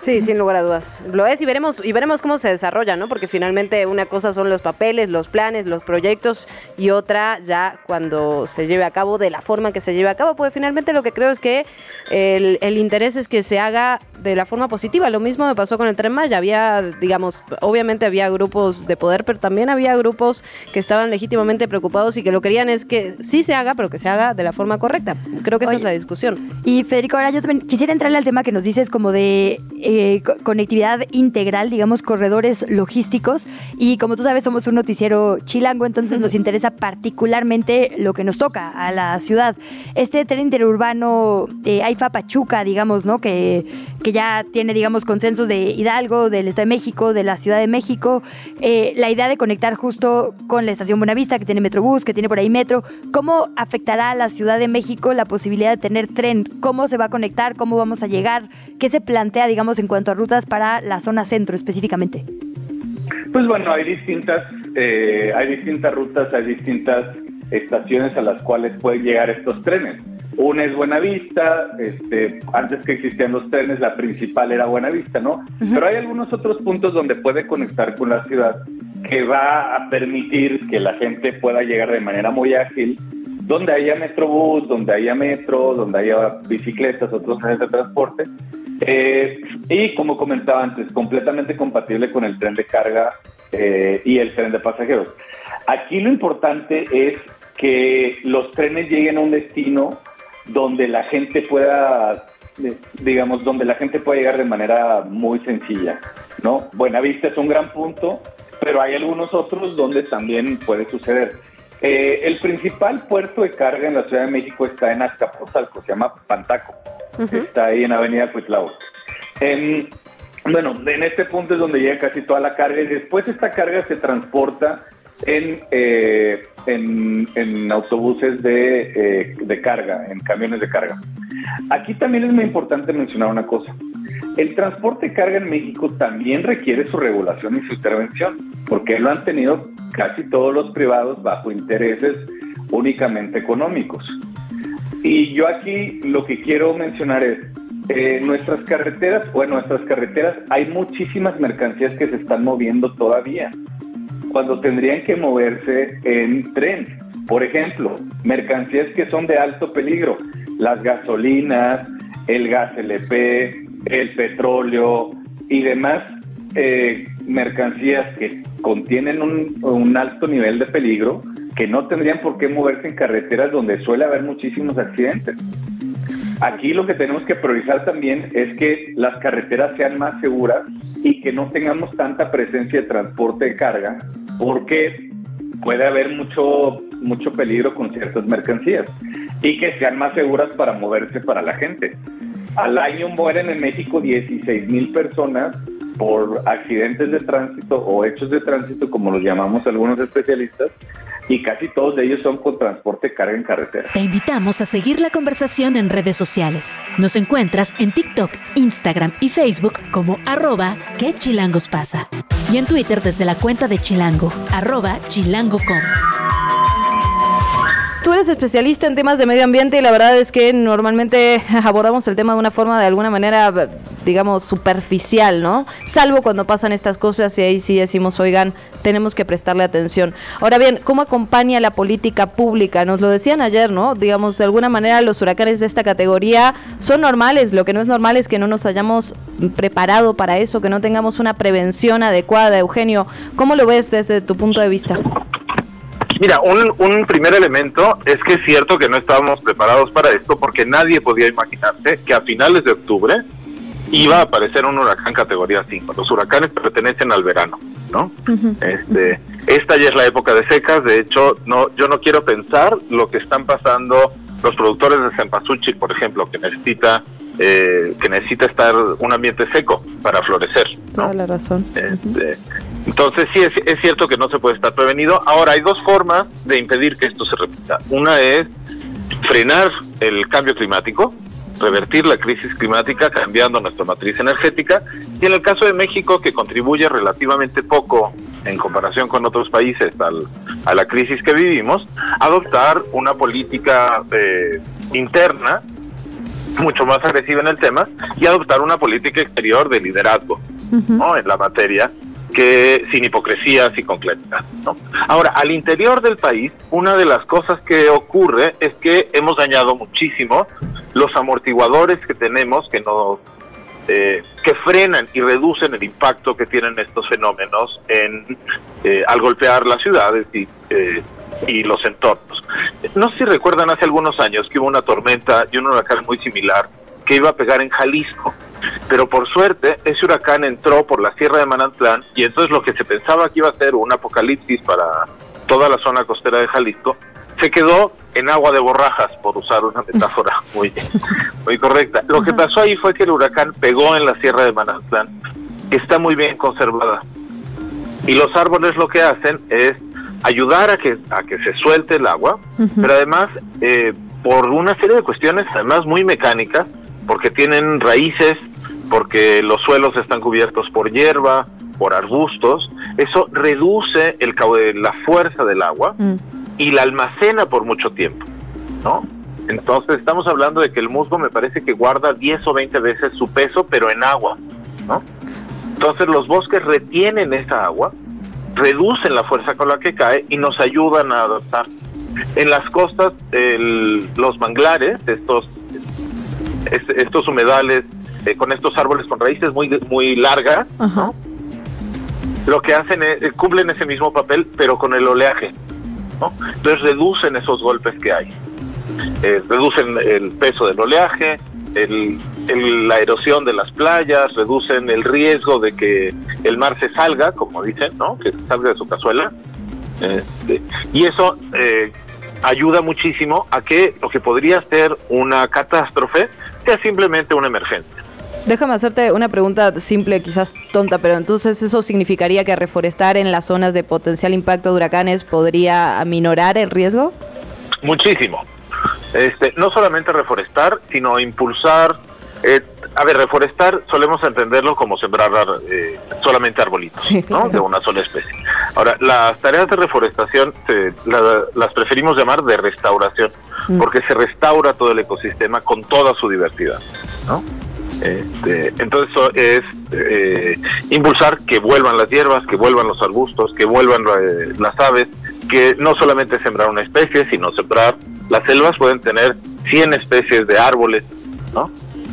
Sí, sin lugar a dudas. Lo es y veremos y veremos cómo se desarrolla, ¿no? Porque finalmente una cosa son los papeles, los planes, los proyectos y otra ya cuando se lleve a cabo de la forma que se lleve a cabo, pues finalmente lo que creo es que el, el interés es que se haga de la forma positiva. Lo mismo me pasó con el Tren Maya. Había, digamos, obviamente había grupos de poder, pero también había grupos que estaban legítimamente preocupados y que lo querían es que sí se haga, pero que se haga de la forma correcta. Creo que esa es la discusión. Y Federico, ahora yo también quisiera entrarle al tema que nos dices como de eh, conectividad integral, digamos, corredores logísticos. Y como tú sabes, somos un noticiero chilango, entonces nos interesa particularmente lo que nos toca a la ciudad. Este tren interurbano eh, AIFA Pachuca, digamos, ¿no? Que, que ya tiene, digamos, consensos de Hidalgo, del Estado de México, de la Ciudad de México. Eh, la idea de conectar justo con la estación Buenavista, que tiene Metrobús, que tiene por ahí metro. ¿Cómo afectará a la Ciudad de México la posibilidad de tener tren? ¿Cómo se va a conectar? ¿Cómo vamos a llegar? ¿Qué se plantea, digamos, en cuanto a rutas para la zona centro específicamente? Pues bueno, hay distintas, eh, hay distintas rutas, hay distintas estaciones a las cuales pueden llegar estos trenes. Una es Buenavista, este, antes que existían los trenes, la principal era Buenavista, ¿no? Pero hay algunos otros puntos donde puede conectar con la ciudad que va a permitir que la gente pueda llegar de manera muy ágil, donde haya metrobús, donde haya metro, donde haya bicicletas, otros medios de transporte. Eh, y como comentaba antes, completamente compatible con el tren de carga eh, y el tren de pasajeros. Aquí lo importante es que los trenes lleguen a un destino donde la gente pueda digamos, donde la gente pueda llegar de manera muy sencilla, ¿no? Buenavista es un gran punto, pero hay algunos otros donde también puede suceder. Eh, el principal puerto de carga en la Ciudad de México está en Azcapotzalco, se llama Pantaco, está ahí en Avenida Cuitlao. bueno, en este punto es donde llega casi toda la carga y después esta carga se transporta en, eh, en, autobuses eh, de, carga, en camiones de carga. Aquí también es muy importante mencionar una cosa. El transporte de carga en México también requiere su regulación y su intervención, porque lo han tenido casi todos los privados bajo intereses únicamente económicos. Y yo aquí lo que quiero mencionar es, eh, nuestras carreteras, o en nuestras carreteras hay muchísimas mercancías que se están moviendo todavía cuando tendrían que moverse en tren. Por ejemplo, mercancías que son de alto peligro, las gasolinas, el gas LP, el petróleo y demás eh, mercancías que contienen un, un alto nivel de peligro que no tendrían por qué moverse en carreteras donde suele haber muchísimos accidentes. Aquí lo que tenemos que priorizar también es que las carreteras sean más seguras y que no tengamos tanta presencia de transporte de carga, porque puede haber mucho, mucho peligro con ciertas mercancías y que sean más seguras para moverse para la gente. Al año mueren en México 16 mil personas por accidentes de tránsito o hechos de tránsito, como los llamamos algunos especialistas, y casi todos ellos son con transporte carga en carretera. Te invitamos a seguir la conversación en redes sociales. Nos encuentras en TikTok, Instagram y Facebook como arroba que chilangos pasa. Y en Twitter desde la cuenta de Chilango, arroba chilango.com. Tú eres especialista en temas de medio ambiente y la verdad es que normalmente abordamos el tema de una forma de alguna manera, digamos, superficial, ¿no? Salvo cuando pasan estas cosas y ahí sí decimos, oigan, tenemos que prestarle atención. Ahora bien, ¿cómo acompaña la política pública? Nos lo decían ayer, ¿no? Digamos, de alguna manera los huracanes de esta categoría son normales. Lo que no es normal es que no nos hayamos preparado para eso, que no tengamos una prevención adecuada. Eugenio, ¿cómo lo ves desde tu punto de vista? Mira, un, un, primer elemento es que es cierto que no estábamos preparados para esto porque nadie podía imaginarse que a finales de octubre iba a aparecer un huracán categoría 5. Los huracanes pertenecen al verano, ¿no? este, esta ya es la época de secas, de hecho, no, yo no quiero pensar lo que están pasando los productores de cempasúchil, por ejemplo, que necesita eh, que necesita estar un ambiente seco para florecer. ¿no? Toda la razón. Este, entonces sí, es, es, cierto que no se puede estar prevenido. Ahora, hay dos formas de impedir que esto se repita. Una es frenar el cambio climático, revertir la crisis climática cambiando nuestra matriz energética y en el caso de México que contribuye relativamente poco en comparación con otros países al, a la crisis que vivimos, adoptar una política eh, interna mucho más agresiva en el tema y adoptar una política exterior de liderazgo uh -huh. ¿no? en la materia que sin hipocresías y con claridad. ¿no? Ahora, al interior del país, una de las cosas que ocurre es que hemos dañado muchísimo los amortiguadores que tenemos que nos eh, que frenan y reducen el impacto que tienen estos fenómenos en eh, al golpear las ciudades y, eh, y los entornos. No sé si recuerdan hace algunos años que hubo una tormenta y un huracán muy similar que iba a pegar en Jalisco. Pero por suerte, ese huracán entró por la Sierra de Manantlán y entonces lo que se pensaba que iba a ser un apocalipsis para toda la zona costera de Jalisco, se quedó en agua de borrajas, por usar una metáfora muy, muy correcta. Lo que pasó ahí fue que el huracán pegó en la Sierra de Manantlán, que está muy bien conservada. Y los árboles lo que hacen es ayudar a que, a que se suelte el agua, uh -huh. pero además, eh, por una serie de cuestiones, además muy mecánicas, porque tienen raíces, porque los suelos están cubiertos por hierba, por arbustos, eso reduce el la fuerza del agua mm. y la almacena por mucho tiempo, ¿no? Entonces estamos hablando de que el musgo me parece que guarda 10 o 20 veces su peso, pero en agua, ¿no? Entonces los bosques retienen esa agua, reducen la fuerza con la que cae y nos ayudan a adaptar. En las costas, el, los manglares, estos estos humedales eh, con estos árboles con raíces muy muy largas, lo que hacen es eh, cumplen ese mismo papel, pero con el oleaje. ¿no? Entonces reducen esos golpes que hay, eh, reducen el peso del oleaje, el, el, la erosión de las playas, reducen el riesgo de que el mar se salga, como dicen, ¿no? que salga de su cazuela. Y eso eh, ayuda muchísimo a que lo que podría ser una catástrofe sea simplemente una emergencia. Déjame hacerte una pregunta simple, quizás tonta, pero entonces eso significaría que reforestar en las zonas de potencial impacto de huracanes podría aminorar el riesgo? Muchísimo. Este, no solamente reforestar, sino impulsar. Eh, a ver, reforestar solemos entenderlo como sembrar eh, solamente arbolitos, sí, claro. ¿no? De una sola especie. Ahora, las tareas de reforestación se, la, las preferimos llamar de restauración, mm. porque se restaura todo el ecosistema con toda su diversidad, ¿no? Este, entonces es eh, impulsar que vuelvan las hierbas, que vuelvan los arbustos, que vuelvan eh, las aves, que no solamente sembrar una especie, sino sembrar las selvas pueden tener 100 especies de árboles, ¿no?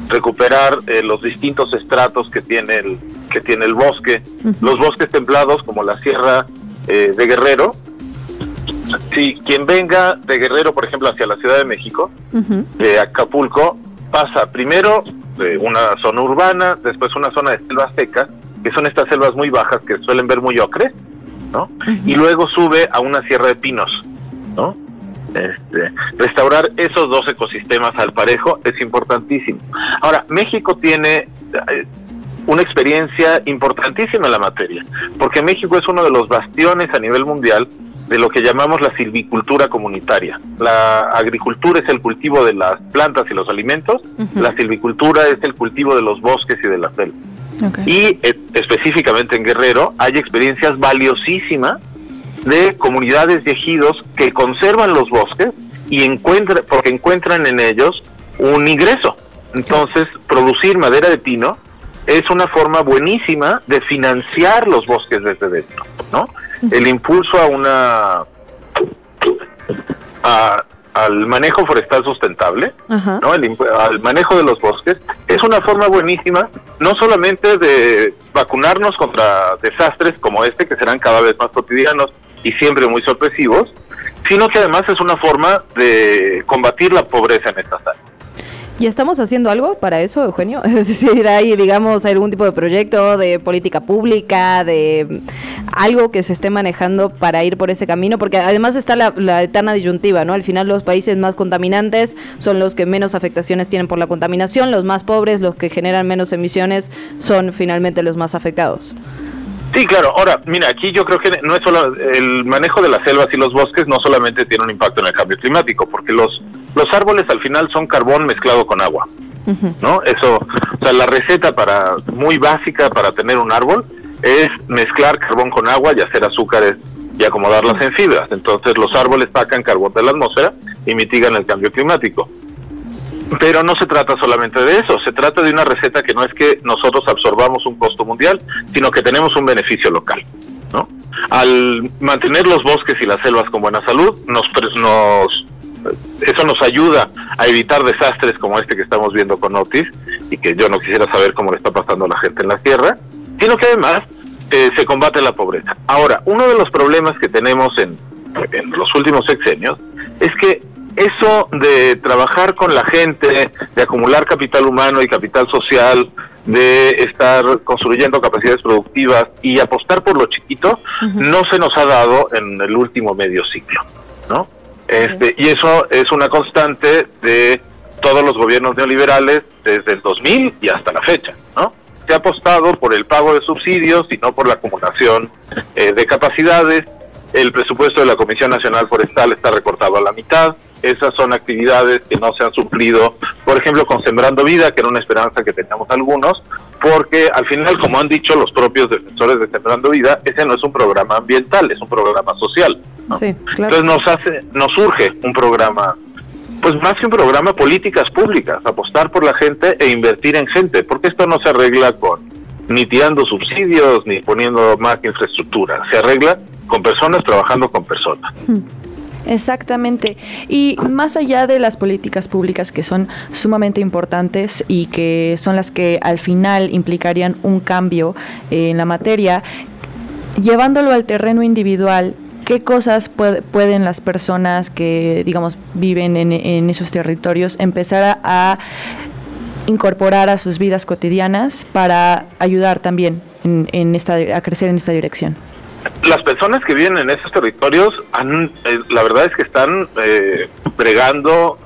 Recuperar eh, los distintos estratos que tiene el que tiene el bosque, los bosques templados como la Sierra eh, de Guerrero. Si quien venga de Guerrero, por ejemplo, hacia la Ciudad de México, de Acapulco, pasa primero de una zona urbana, después una zona de selvas secas, que son estas selvas muy bajas que suelen ver muy ocres, ¿no? Y luego sube a una sierra de pinos, ¿no? Este, restaurar esos dos ecosistemas al parejo es importantísimo. Ahora, México tiene eh, una experiencia importantísima en la materia, porque México es uno de los bastiones a nivel mundial de lo que llamamos la silvicultura comunitaria. La agricultura es el cultivo de las plantas y los alimentos, la silvicultura es el cultivo de los bosques y de la selva. Y eh, específicamente en Guerrero hay experiencias valiosísimas de comunidades de ejidos que conservan los bosques y encuentran, porque encuentran en ellos un ingreso. Entonces, producir madera de pino es una forma buenísima de financiar los bosques desde dentro, ¿no? El impulso a una al manejo forestal sustentable, ¿no? El, al manejo de los bosques, es una forma buenísima, no solamente de vacunarnos contra desastres como este, que serán cada vez más cotidianos y siempre muy sorpresivos, sino que además es una forma de combatir la pobreza en estas áreas. ¿Y estamos haciendo algo para eso, Eugenio? Es decir, hay, digamos, algún tipo de proyecto de política pública, de algo que se esté manejando para ir por ese camino, porque además está la, eterna disyuntiva, ¿no? Al final los países más contaminantes son los que menos afectaciones tienen por la contaminación, los más pobres, los que generan menos emisiones, son finalmente los más afectados. Sí, claro. Ahora, mira, aquí yo creo que no es solo el manejo de las selvas y los bosques no solamente tiene un impacto en el cambio climático, porque los los árboles al final son carbón mezclado con agua, ¿no? Eso, o sea, la receta para muy básica para tener un árbol es mezclar carbón con agua y hacer azúcares y acomodarlas en fibras. Entonces los árboles sacan carbón de la atmósfera y mitigan el cambio climático. Pero no se trata solamente de eso, se trata de una receta que no es que nosotros absorbamos un costo mundial, sino que tenemos un beneficio local. ¿no? Al mantener los bosques y las selvas con buena salud, nos, eso nos ayuda a evitar desastres como este que estamos viendo con Otis y que yo no quisiera saber cómo le está pasando a la gente en la tierra, sino que además eh, se combate la pobreza. Ahora, uno de los problemas que tenemos en, en los últimos sexenios es que eso de trabajar con la gente, de acumular capital humano y capital social, de estar construyendo capacidades productivas y apostar por lo chiquito, no se nos ha dado en el último medio ciclo, ¿no? Este, y eso es una constante de todos los gobiernos neoliberales desde el 2000 y hasta la fecha, ¿no? Se ha apostado por el pago de subsidios y no por la acumulación eh, de capacidades. El presupuesto de la Comisión Nacional Forestal está recortado a la mitad. Esas son actividades que no se han suplido, por ejemplo, con Sembrando Vida, que era una esperanza que teníamos algunos, porque al final, como han dicho los propios defensores de Sembrando Vida, ese no es un programa ambiental, es un programa social. Entonces nos hace, nos surge un programa, pues más que un programa, políticas públicas, apostar por la gente e invertir en gente, porque esto no se arregla con ni tirando subsidios ni poniendo más infraestructura, se arregla con personas trabajando con personas. Hmm. Exactamente. Y más allá de las políticas públicas que son sumamente importantes y que son las que al final implicarían un cambio en la materia, llevándolo al terreno individual, ¿qué cosas pueden las personas que, digamos, viven en, esos territorios empezar a, incorporar a sus vidas cotidianas para ayudar también en, esta, a crecer en esta dirección? Las personas que viven en esos territorios, han, eh, la verdad es que están eh, bregando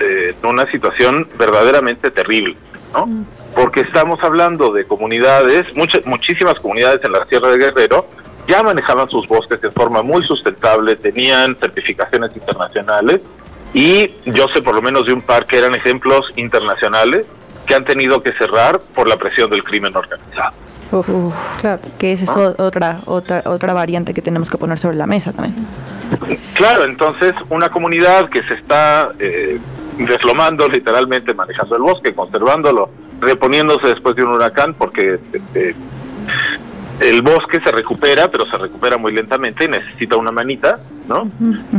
eh, una situación verdaderamente terrible, ¿no? Mm. Porque estamos hablando de comunidades, muchas, muchísimas comunidades en la Sierra de Guerrero, ya manejaban sus bosques de forma muy sustentable, tenían certificaciones internacionales y yo sé por lo menos de un par que eran ejemplos internacionales que han tenido que cerrar por la presión del crimen organizado. Claro, que esa es ah. otra, otra, otra variante que tenemos que poner sobre la mesa también. Claro, entonces una comunidad que se está eh, deslomando literalmente, manejando el bosque, conservándolo, reponiéndose después de un huracán, porque este, el bosque se recupera, pero se recupera muy lentamente y necesita una manita, ¿no?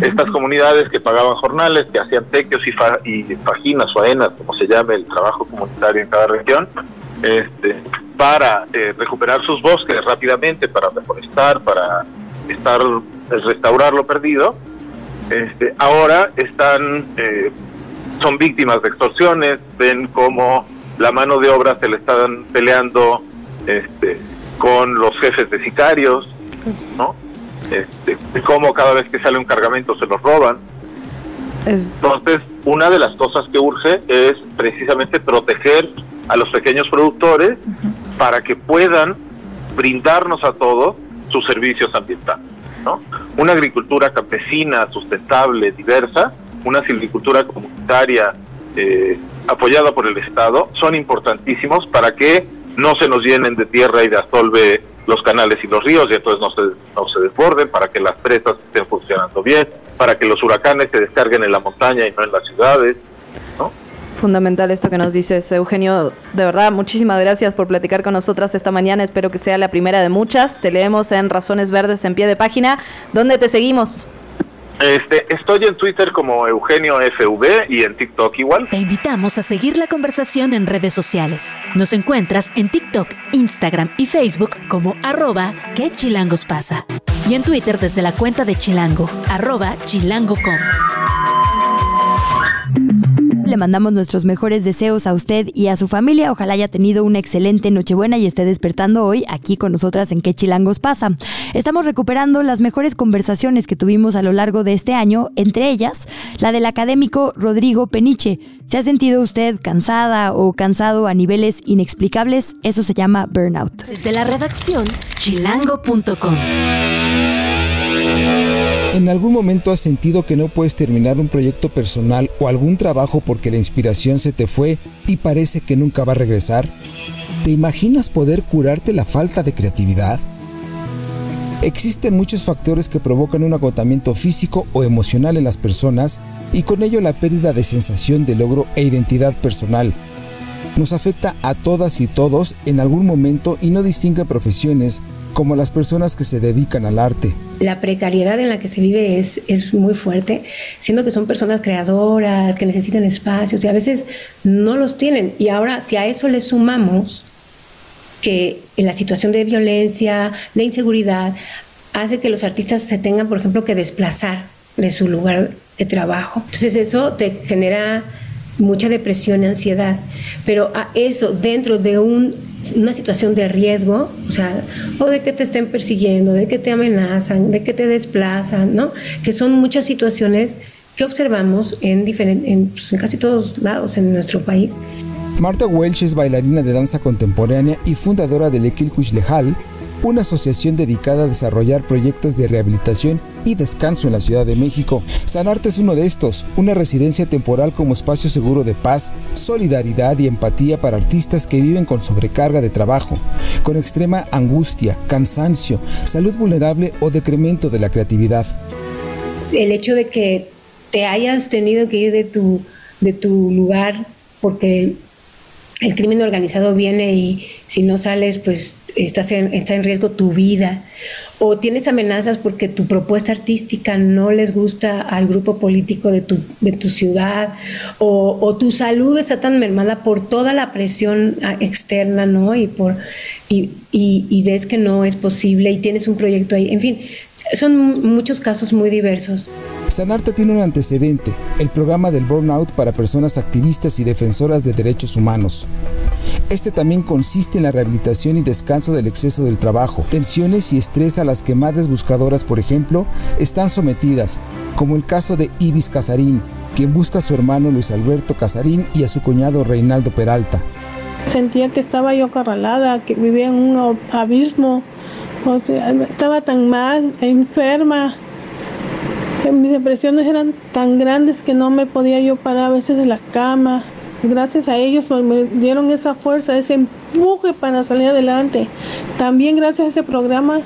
Estas comunidades que pagaban jornales, que hacían tequios y, fa y fajinas, faenas, como se llame el trabajo comunitario en cada región, este, para eh, recuperar sus bosques rápidamente, para reforestar, para estar restaurar lo perdido, este, ahora están eh, son víctimas de extorsiones, ven como la mano de obra se le están peleando este, con los jefes de sicarios, ¿no? Este, como cada vez que sale un cargamento se los roban. Entonces, una de las cosas que urge es precisamente proteger a los pequeños productores para que puedan brindarnos a todos sus servicios ambientales. ¿no? Una agricultura campesina, sustentable, diversa, una silvicultura comunitaria eh, apoyada por el Estado, son importantísimos para que no se nos llenen de tierra y de asolve los canales y los ríos y entonces no se, no se desborden, para que las presas estén funcionando bien, para que los huracanes se descarguen en la montaña y no en las ciudades. ¿no? Fundamental esto que nos dices, Eugenio. De verdad, muchísimas gracias por platicar con nosotras esta mañana. Espero que sea la primera de muchas. Te leemos en Razones Verdes en pie de página. ¿Dónde te seguimos? Este, estoy en Twitter como Eugenio FV y en TikTok igual. Te invitamos a seguir la conversación en redes sociales. Nos encuentras en TikTok, Instagram y Facebook como arroba que chilangos pasa. Y en Twitter desde la cuenta de Chilango, arroba chilango.com. Le mandamos nuestros mejores deseos a usted y a su familia. Ojalá haya tenido una excelente Nochebuena y esté despertando hoy aquí con nosotras en ¿Qué Chilangos pasa? Estamos recuperando las mejores conversaciones que tuvimos a lo largo de este año, entre ellas la del académico Rodrigo Peniche. ¿Se ha sentido usted cansada o cansado a niveles inexplicables? Eso se llama burnout. Desde la redacción chilango.com. ¿En algún momento has sentido que no puedes terminar un proyecto personal o algún trabajo porque la inspiración se te fue y parece que nunca va a regresar? ¿Te imaginas poder curarte la falta de creatividad? Existen muchos factores que provocan un agotamiento físico o emocional en las personas y con ello la pérdida de sensación de logro e identidad personal. Nos afecta a todas y todos en algún momento y no distingue profesiones como las personas que se dedican al arte. La precariedad en la que se vive es, es muy fuerte, siendo que son personas creadoras, que necesitan espacios y a veces no los tienen. Y ahora, si a eso le sumamos que en la situación de violencia, de inseguridad, hace que los artistas se tengan, por ejemplo, que desplazar de su lugar de trabajo. Entonces eso te genera mucha depresión y ansiedad. Pero a eso, dentro de un una situación de riesgo, o sea, o de que te estén persiguiendo, de que te amenazan, de que te desplazan, ¿no? Que son muchas situaciones que observamos en, en, pues, en casi todos lados en nuestro país. Marta Welch es bailarina de danza contemporánea y fundadora del Equil Lejal, una asociación dedicada a desarrollar proyectos de rehabilitación y descanso en la Ciudad de México. Sanarte es uno de estos, una residencia temporal como espacio seguro de paz, solidaridad y empatía para artistas que viven con sobrecarga de trabajo, con extrema angustia, cansancio, salud vulnerable o decremento de la creatividad. El hecho de que te hayas tenido que ir de tu, de tu lugar porque el crimen organizado viene y si no sales, pues estás está en riesgo tu vida. O tienes amenazas porque tu propuesta artística no les gusta al grupo político de tu, de tu ciudad. O, tu salud está tan mermada por toda la presión ah, externa, ¿no? Y, por, y, y ves que no es posible y tienes un proyecto ahí. En fin, son muchos casos muy diversos. Sanarte tiene un antecedente, el programa del burnout para personas activistas y defensoras de derechos humanos. Este también consiste en la rehabilitación y descanso del exceso del trabajo, tensiones y estrés a las que madres buscadoras, por ejemplo, están sometidas, como el caso de Ibis Casarín, quien busca a su hermano Luis Alberto Casarín y a su cuñado Reinaldo Peralta. Sentía que estaba yo acorralada, que vivía en un abismo, o sea, estaba tan mal, enferma, mis depresiones eran tan grandes que no me podía yo parar a veces de la cama. Gracias a ellos me dieron esa fuerza, ese empuje para salir adelante. También gracias a ese programa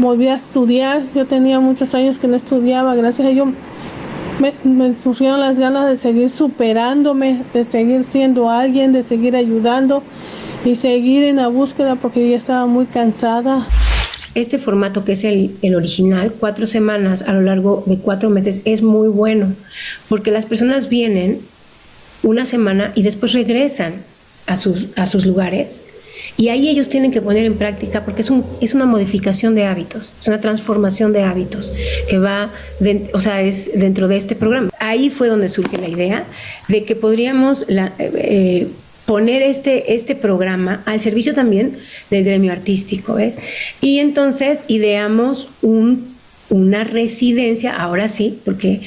volví a estudiar. Yo tenía muchos años que no estudiaba. Gracias a ellos me, me surgieron las ganas de seguir superándome, de seguir siendo alguien, de seguir ayudando. Y seguir en la búsqueda porque ya estaba muy cansada. Este formato que es el, el, original, cuatro semanas a lo largo de cuatro meses, es muy bueno porque las personas vienen una semana y después regresan a sus, a sus lugares y ahí ellos tienen que poner en práctica, porque es, un, es una modificación de hábitos, es una transformación de hábitos que va, o sea, es dentro de este programa. Ahí fue donde surge la idea de que podríamos la, eh, poner este, este programa al servicio también del gremio artístico, ¿ves? Y entonces ideamos un, una residencia, ahora sí, porque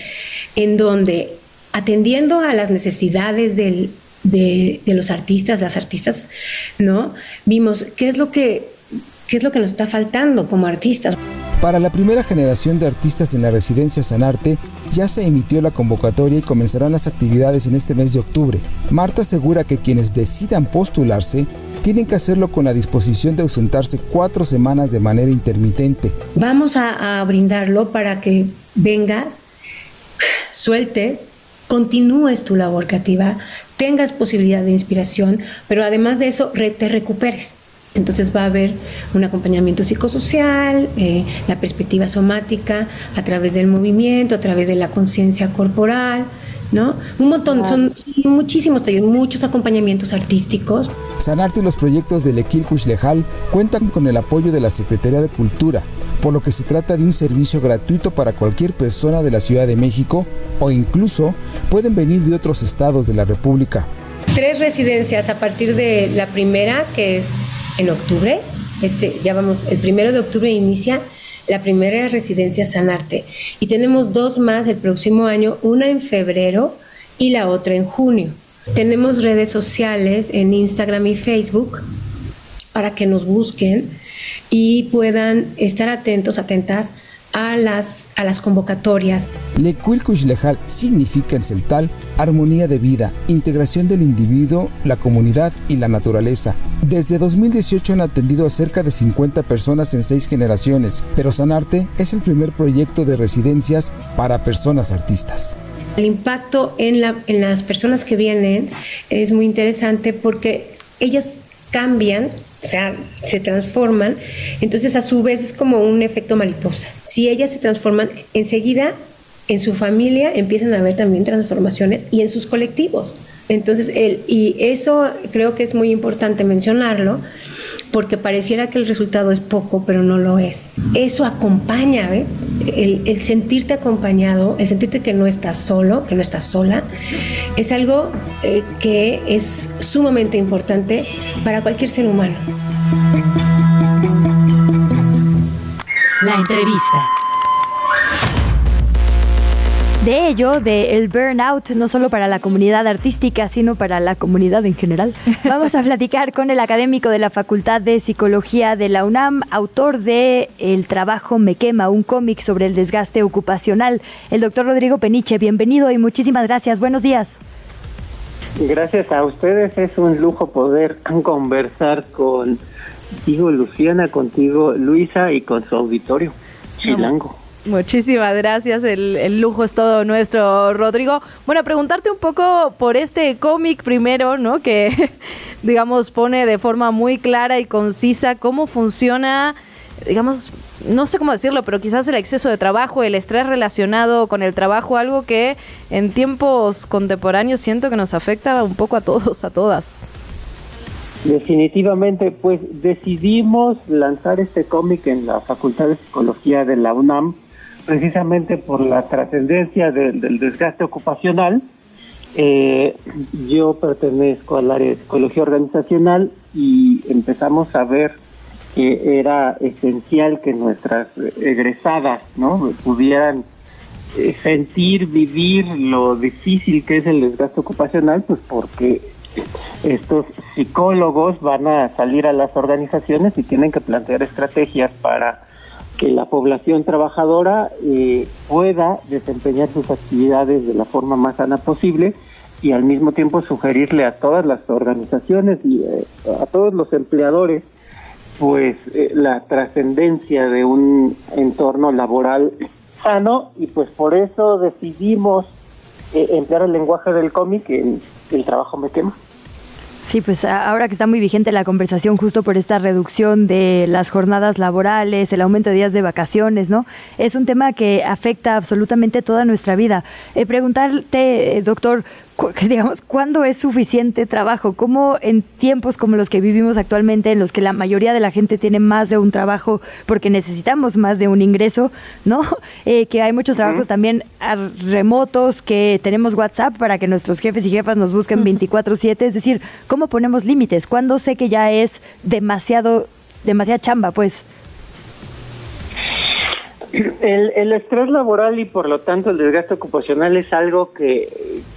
en donde atendiendo a las necesidades del, de, los artistas, las artistas, ¿no? Vimos qué es lo que qué es lo que nos está faltando como artistas. Para la primera generación de artistas en la residencia Sanarte, ya se emitió la convocatoria y comenzarán las actividades en este mes de octubre. Marta asegura que quienes decidan postularse tienen que hacerlo con la disposición de ausentarse cuatro semanas de manera intermitente. Vamos a, a brindarlo para que vengas, sueltes, continúes tu labor creativa, tengas posibilidad de inspiración, pero además de eso te recuperes. Entonces va a haber un acompañamiento psicosocial, eh, la perspectiva somática a través del movimiento, a través de la conciencia corporal, ¿no? Un montón, son muchísimos talleres, muchos acompañamientos artísticos. Sanarte y los proyectos del Equil Lejal cuentan con el apoyo de la Secretaría de Cultura, por lo que se trata de un servicio gratuito para cualquier persona de la Ciudad de México o incluso pueden venir de otros estados de la República. Tres residencias a partir de la primera, que es en octubre. Este, ya vamos, el primero de octubre inicia la primera residencia Sanarte. Y tenemos dos más el próximo año, una en febrero y la otra en junio. Tenemos redes sociales en Instagram y Facebook para que nos busquen y puedan estar atentos, atentas a las, a las convocatorias. Lecuilcuixlejal significa en celtal armonía de vida, integración del individuo, la comunidad y la naturaleza. Desde 2018 han atendido a cerca de 50 personas en seis generaciones, pero Sanarte es el primer proyecto de residencias para personas artistas. El impacto en, la, en las personas que vienen es muy interesante porque ellas cambian o sea, se transforman, entonces a su vez es como un efecto mariposa. Si ellas se transforman, enseguida en su familia empiezan a haber también transformaciones y en sus colectivos. Entonces, el, y eso creo que es muy importante mencionarlo, porque pareciera que el resultado es poco, pero no lo es. Eso acompaña, ¿ves? El, sentirte acompañado, el sentirte que no estás solo, que no estás sola, es algo eh, que es sumamente importante para cualquier ser humano. La entrevista. De ello, del el burnout, no solo para la comunidad artística, sino para la comunidad en general, vamos a platicar con el académico de la Facultad de Psicología de la UNAM, autor de El trabajo me quema, un cómic sobre el desgaste ocupacional, el doctor Rodrigo Peniche. Bienvenido y muchísimas gracias. Buenos días. Gracias a ustedes, es un lujo poder conversar contigo, Luciana, contigo, Luisa, y con su auditorio, Chilango. Muchísimas gracias, el, lujo es todo nuestro, Rodrigo. Bueno, preguntarte un poco por este cómic primero, ¿no? Que, digamos, pone de forma muy clara y concisa cómo funciona, digamos, no sé cómo decirlo, pero quizás el exceso de trabajo, el estrés relacionado con el trabajo, algo que en tiempos contemporáneos siento que nos afecta un poco a todos, a todas. Definitivamente, pues decidimos lanzar este cómic en la Facultad de Psicología de la UNAM precisamente por la trascendencia del desgaste ocupacional. Eh, yo pertenezco al área de psicología organizacional y empezamos a ver que era esencial que nuestras egresadas no pudieran eh, sentir, vivir lo difícil que es el desgaste ocupacional, pues porque estos psicólogos van a salir a las organizaciones y tienen que plantear estrategias para que la población trabajadora eh, pueda desempeñar sus actividades de la forma más sana posible y al mismo tiempo sugerirle a todas las organizaciones y eh, a todos los empleadores pues eh, la trascendencia de un entorno laboral sano y pues por eso decidimos emplear el lenguaje del cómic en El trabajo me quema. Sí, pues ahora que está muy vigente la conversación justo por esta reducción de las jornadas laborales, el aumento de días de vacaciones, ¿no? Es un tema que afecta absolutamente toda nuestra vida. Eh, preguntarte, eh, doctor, digamos, ¿cuándo es suficiente trabajo? ¿Cómo en tiempos como los que vivimos actualmente, en los que la mayoría de la gente tiene más de un trabajo porque necesitamos más de un ingreso, ¿no? Eh, que hay muchos trabajos también remotos, que tenemos WhatsApp para que nuestros jefes y jefas nos busquen 24/7, es decir, ¿cómo ponemos límites? ¿Cuándo sé que ya es demasiado, demasiada chamba, pues? El, el, estrés laboral y por lo tanto el desgaste ocupacional es algo que,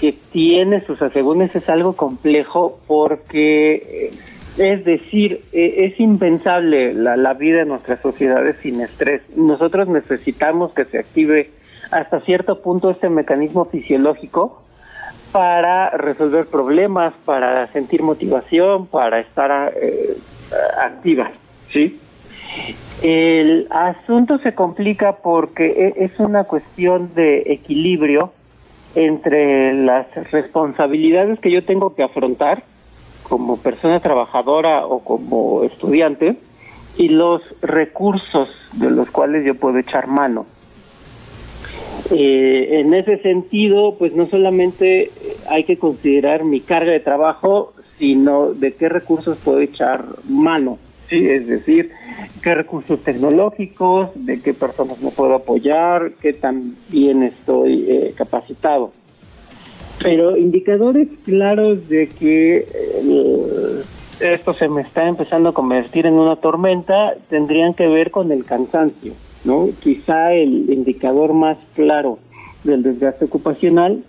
que tiene sus asegúnes, es algo complejo porque, es decir, e, es impensable la, la vida en nuestras sociedades sin estrés. Nosotros necesitamos que se active hasta cierto punto este mecanismo fisiológico para resolver problemas, para sentir motivación, para estar eh, activa, ¿sí? El asunto se complica porque e, es una cuestión de equilibrio entre las responsabilidades que yo tengo que afrontar como persona trabajadora o como estudiante y los recursos de los cuales yo puedo echar mano. Eh, en ese sentido, pues no solamente hay que considerar mi carga de trabajo, sino de qué recursos puedo echar mano. Sí, es decir, qué recursos tecnológicos, de qué personas me puedo apoyar, qué tan bien estoy eh, capacitado. Pero indicadores claros de que eh, esto se me está empezando a convertir en una tormenta tendrían que ver con el cansancio, ¿no? Quizá el indicador más claro del desgaste ocupacional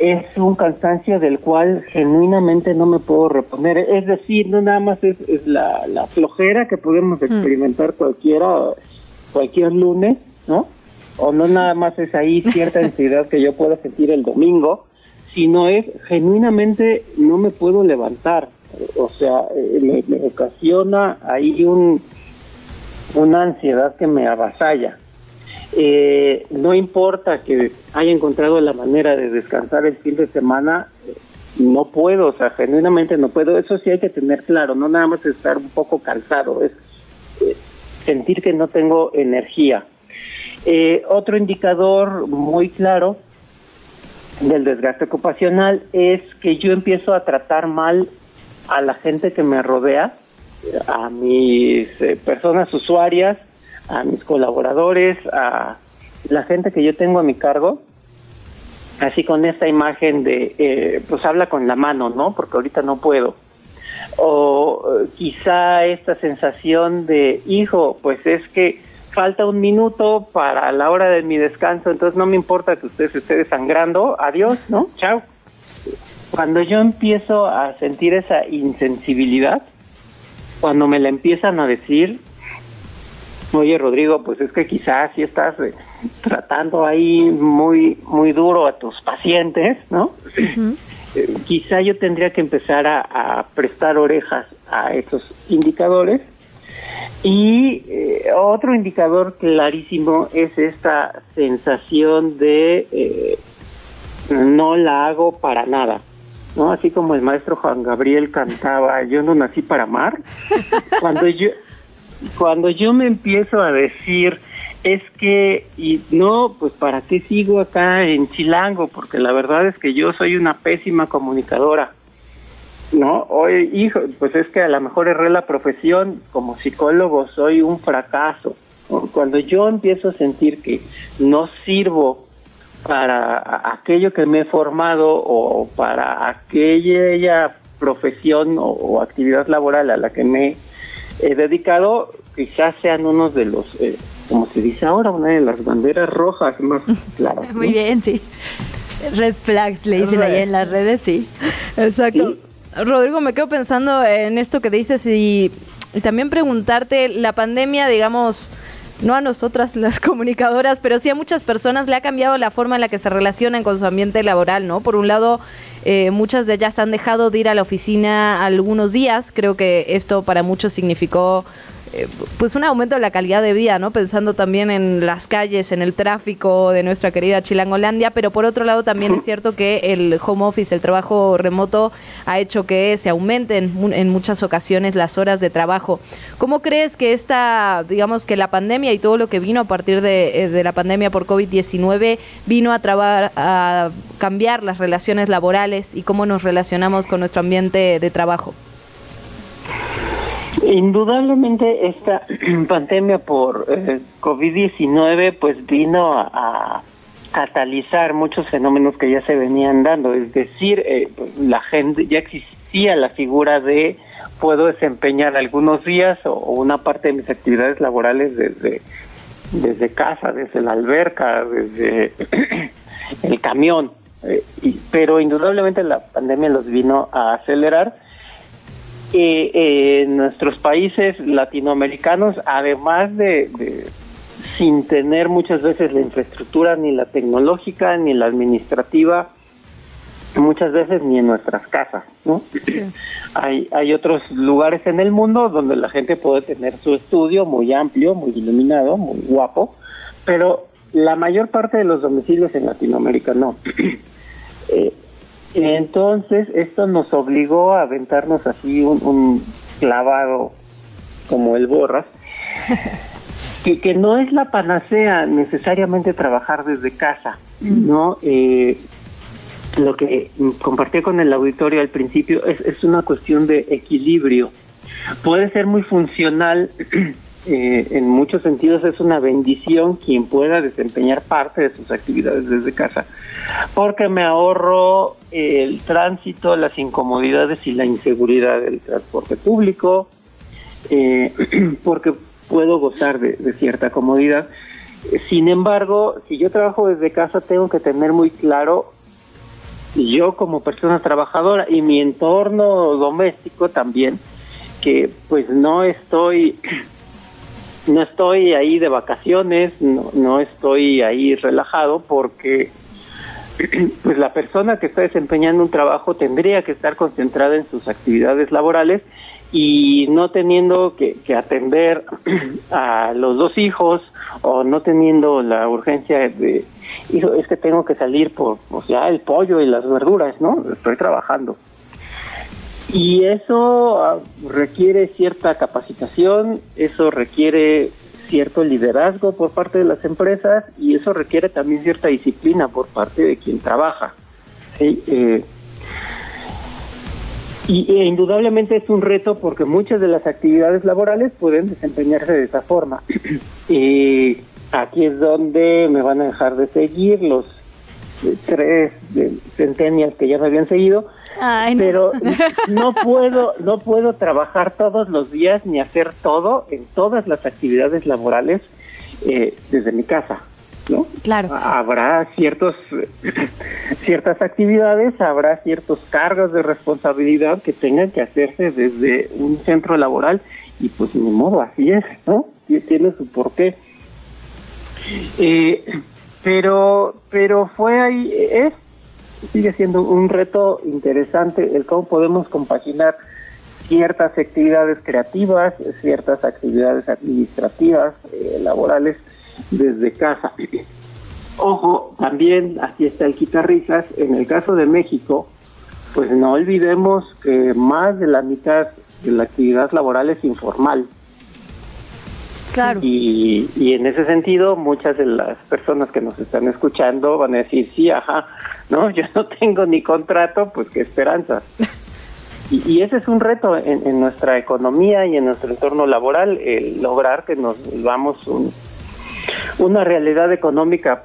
es un cansancio del cual genuinamente no me puedo reponer. Es decir, no nada más es, la, flojera que podemos mm. experimentar cualquiera, cualquier lunes, ¿no? O no nada más es ahí cierta ansiedad que yo puedo sentir el domingo, sino es genuinamente no me puedo levantar. O sea, eh, me, ocasiona ahí un, una ansiedad que me avasalla. Eh, no importa que haya encontrado la manera de descansar el fin de semana, no puedo, o sea, genuinamente no puedo. Eso sí hay que tener claro, no nada más estar un poco cansado, es eh, sentir que no tengo energía. Eh, otro indicador muy claro del desgaste ocupacional es que yo empiezo a tratar mal a la gente que me rodea, a mis personas usuarias, a mis colaboradores, a la gente que yo tengo a mi cargo, así con esta imagen de, eh, pues habla con la mano, ¿no? Porque ahorita no puedo. O eh, quizá esta sensación de, hijo, pues es que falta un minuto para la hora de mi descanso, entonces no me importa que usted se esté desangrando, adiós, ¿no? Chao. Cuando yo empiezo a sentir esa insensibilidad, cuando me la empiezan a decir, Oye, Rodrigo, pues es que quizás si estás eh, tratando ahí muy muy duro a tus pacientes, ¿no? Eh, quizá yo tendría que empezar a, prestar orejas a esos indicadores. Y eh, otro indicador clarísimo es esta sensación de no la hago para nada. ¿no? Así como el maestro Juan Gabriel cantaba, yo no nací para amar. Cuando yo, cuando yo me empiezo a decir, es que, y no, pues para qué sigo acá en Chilango, porque la verdad es que yo soy una pésima comunicadora. No, hoy, hijo, pues es que a lo mejor erré la profesión, como psicólogo soy un fracaso. Cuando yo empiezo a sentir que no sirvo para aquello que me he formado o para aquella profesión o actividad laboral a la que me he dedicado, quizás sean unos de los, eh, como se dice ahora, una de las banderas rojas más claras. Muy bien, sí. Red flags le dicen ahí en las redes, sí. Exacto. Rodrigo, me quedo pensando en esto que dices y, y también preguntarte, la pandemia, digamos, no a nosotras las comunicadoras, pero sí a muchas personas le ha cambiado la forma en la que se relacionan con su ambiente laboral, ¿no? Por un lado, eh, muchas de ellas han dejado de ir a la oficina algunos días, creo que esto para muchos significó eh, pues un aumento de la calidad de vida, ¿no? Pensando también en las calles, en el tráfico de nuestra querida Chilangolandia, pero por otro lado también es cierto que el home office, el trabajo remoto, ha hecho que se aumenten en muchas ocasiones las horas de trabajo. ¿Cómo crees que esta, digamos que la pandemia y todo lo que vino a partir de, eh, la pandemia por COVID-19 vino a, cambiar las relaciones laborales y cómo nos relacionamos con nuestro ambiente de trabajo? Indudablemente esta pandemia por eh, COVID-19 pues vino a, catalizar muchos fenómenos que ya se venían dando, es decir, eh, pues, la gente ya existía la figura de puedo desempeñar algunos días o, una parte de mis actividades laborales desde desde casa, desde la alberca, desde el camión, eh, pero indudablemente la pandemia los vino a acelerar eh, en nuestros países latinoamericanos, además de, sin tener muchas veces la infraestructura ni la tecnológica ni la administrativa, muchas veces ni en nuestras casas, ¿no? Hay, hay otros lugares en el mundo donde la gente puede tener su estudio muy amplio, muy iluminado, muy guapo, pero la mayor parte de los domicilios en Latinoamérica no. eh, entonces, esto nos obligó a aventarnos así un, clavado como el borras, que, que no es la panacea necesariamente trabajar desde casa, ¿no? Eh, lo que compartí con el auditorio al principio es, es una cuestión de equilibrio. Puede ser muy funcional eh, en muchos sentidos es una bendición quien pueda desempeñar parte de sus actividades desde casa, porque me ahorro el tránsito, las incomodidades y la inseguridad del transporte público, eh, porque puedo gozar de, de cierta comodidad. Sin embargo, si yo trabajo desde casa, tengo que tener muy claro yo como persona trabajadora y mi entorno doméstico también, que pues no estoy no estoy ahí de vacaciones, no, no estoy ahí relajado porque pues la persona que está desempeñando un trabajo tendría que estar concentrada en sus actividades laborales y no teniendo que, atender a los dos hijos o no teniendo la urgencia de hijo es que tengo que salir por o sea el pollo y las verduras no estoy trabajando y eso ah, requiere cierta capacitación, eso requiere cierto liderazgo por parte de las empresas y eso requiere también cierta disciplina por parte de quien trabaja. Eh, y e indudablemente es un reto porque muchas de las actividades laborales pueden desempeñarse de esa forma. y aquí es donde me van a dejar de seguir los eh, tres centenias que ya me habían seguido pero no puedo, no puedo trabajar todos los días ni hacer todo en todas las actividades laborales eh, desde mi casa. ¿no? Claro. Habrá ciertos, ciertas actividades, habrá ciertos cargos de responsabilidad que tengan que hacerse desde un centro laboral y pues ni modo, así es, ¿no? Tiene su porqué. Eh, pero, pero fue ahí, es sigue siendo un reto interesante el cómo podemos compaginar ciertas actividades creativas, ciertas actividades administrativas, eh, laborales desde casa. Ojo, también aquí está el quitarrisas, en el caso de México, pues no olvidemos que más de la mitad de la actividad laboral es informal. Y, y en ese sentido, muchas de las personas que nos están escuchando van a decir, sí, ajá, no, yo no tengo ni contrato, pues qué esperanza. Y, ese es un reto en, nuestra economía y en nuestro entorno laboral, el lograr que nos vamos una realidad económica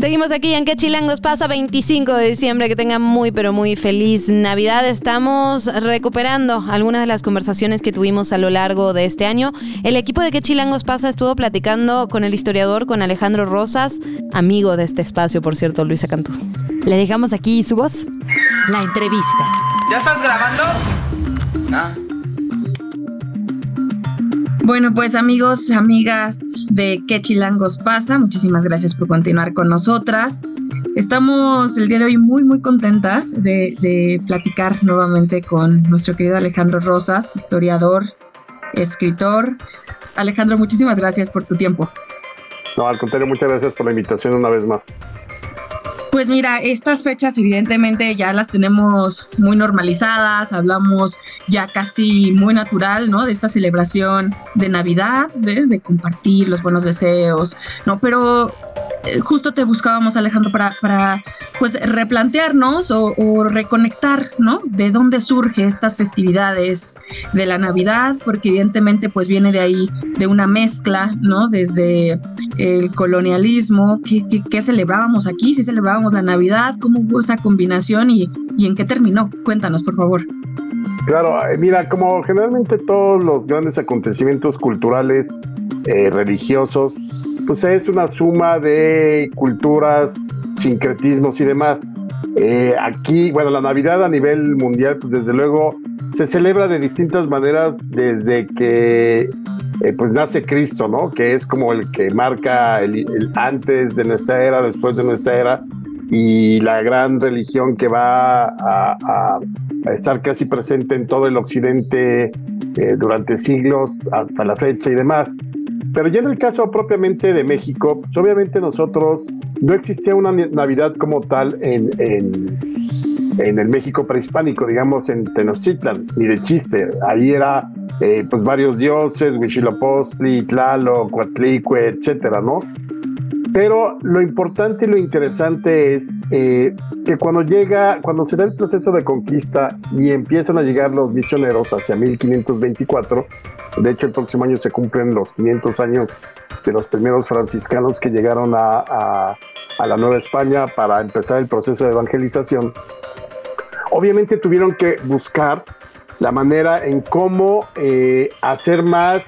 Seguimos aquí en Que Chilangos pasa 25 de diciembre. Que tengan muy, pero muy feliz Navidad. Estamos recuperando algunas de las conversaciones que tuvimos a lo largo de este año. El equipo de Que Chilangos pasa estuvo platicando con el historiador, con Alejandro Rosas, amigo de este espacio, por cierto, Luisa Cantú. Le dejamos aquí su voz. La entrevista. ¿Ya estás grabando? Ah. Bueno, pues amigos, amigas de ¿Qué chilangos pasa? Muchísimas gracias por continuar con nosotras. Estamos el día de hoy muy, muy contentas de, de platicar nuevamente con nuestro querido Alejandro Rosas, historiador, escritor. Alejandro, muchísimas gracias por tu tiempo. No, al contrario, muchas gracias por la invitación una vez más. Pues mira, estas fechas evidentemente ya las tenemos muy normalizadas, hablamos ya casi muy natural, ¿no? De esta celebración de Navidad, de, compartir los buenos deseos, ¿no? Pero eh, justo te buscábamos, Alejandro, para, para pues replantearnos o, o, reconectar, ¿no? De dónde surge estas festividades de la Navidad, porque evidentemente pues viene de ahí, de una mezcla, ¿no? Desde el colonialismo, ¿qué, qué, qué celebrábamos aquí? ¿Si celebrábamos la Navidad? ¿Cómo hubo esa combinación y, y en qué terminó? Cuéntanos, por favor. Claro, mira, como generalmente todos los grandes acontecimientos culturales, eh, religiosos, pues es una suma de culturas, sincretismos y demás. Eh, aquí, bueno, la Navidad a nivel mundial, pues desde luego se celebra de distintas maneras desde que eh, pues nace Cristo, ¿no? Que es como el que marca el, el, antes de nuestra era, después de nuestra era, y la gran religión que va a, estar casi presente en todo el occidente eh, durante siglos hasta la fecha y demás. Pero ya en el caso propiamente de México, pues obviamente nosotros no existía una Navidad como tal en el México prehispánico, digamos en Tenochtitlan, ni de chiste. Ahí era eh, pues varios dioses, Huitzilopochtli, Tlaloc, Coatlicue, etcétera, ¿no? Pero lo importante y lo interesante es eh, que cuando llega, cuando se da el proceso de conquista y empiezan a llegar los misioneros hacia 1524, de hecho el próximo año se cumplen los 500 años de los primeros franciscanos que llegaron a, la Nueva España para empezar el proceso de evangelización, obviamente tuvieron que buscar la manera en cómo eh, hacer más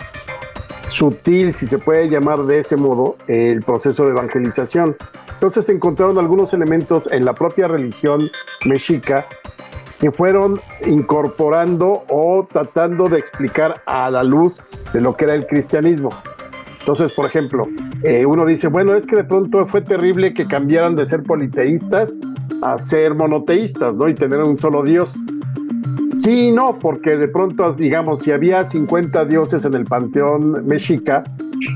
sutil, si se puede llamar de ese modo, el proceso de evangelización. Entonces encontraron algunos elementos en la propia religión mexica que fueron incorporando o tratando de explicar a la luz de lo que era el cristianismo. Entonces, por ejemplo, eh, uno dice, bueno, es que de pronto fue terrible que cambiaran de ser politeístas a ser monoteístas, ¿no? Y tener un solo Dios. Sí no, porque de pronto, digamos, si había 50 dioses en el panteón mexica,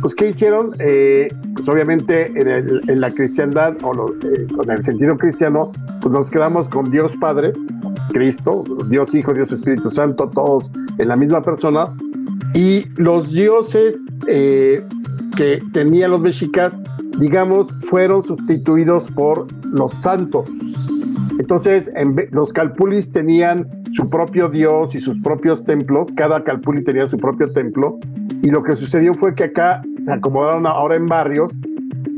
pues ¿qué hicieron? Eh, pues obviamente en, la cristiandad, o lo, eh, con el sentido cristiano, pues nos quedamos con Dios Padre, Cristo, Dios Hijo, Dios Espíritu Santo, todos en la misma persona, y los dioses eh, que tenían los mexicas, digamos, fueron sustituidos por los santos. Entonces, en, los calpulis tenían su propio dios y sus propios templos, cada calpuli tenía su propio templo, y lo que sucedió fue que acá se acomodaron ahora en barrios,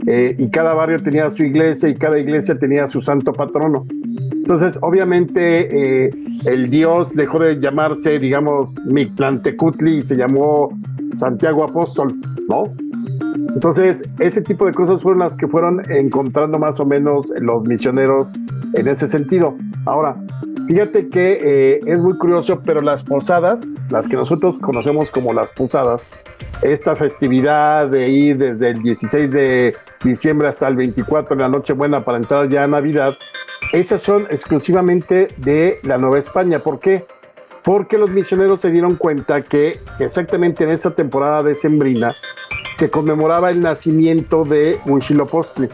eh, y cada barrio tenía su iglesia y cada iglesia tenía su santo patrono. Entonces, obviamente, eh, el dios dejó de llamarse, digamos, Mictlantecutli y se llamó Santiago Apóstol, ¿no? Entonces, ese tipo de cosas fueron las que fueron encontrando más o menos los misioneros en ese sentido. Ahora, fíjate que eh, es muy curioso, pero las posadas, las que nosotros conocemos como las posadas, esta festividad de ir desde el 16 de diciembre hasta el 24 de la Nochebuena para entrar ya a Navidad, esas son exclusivamente de la Nueva España. ¿Por qué? Porque los misioneros se dieron cuenta que exactamente en esa temporada de Sembrina se conmemoraba el nacimiento de Huitzilopochtli.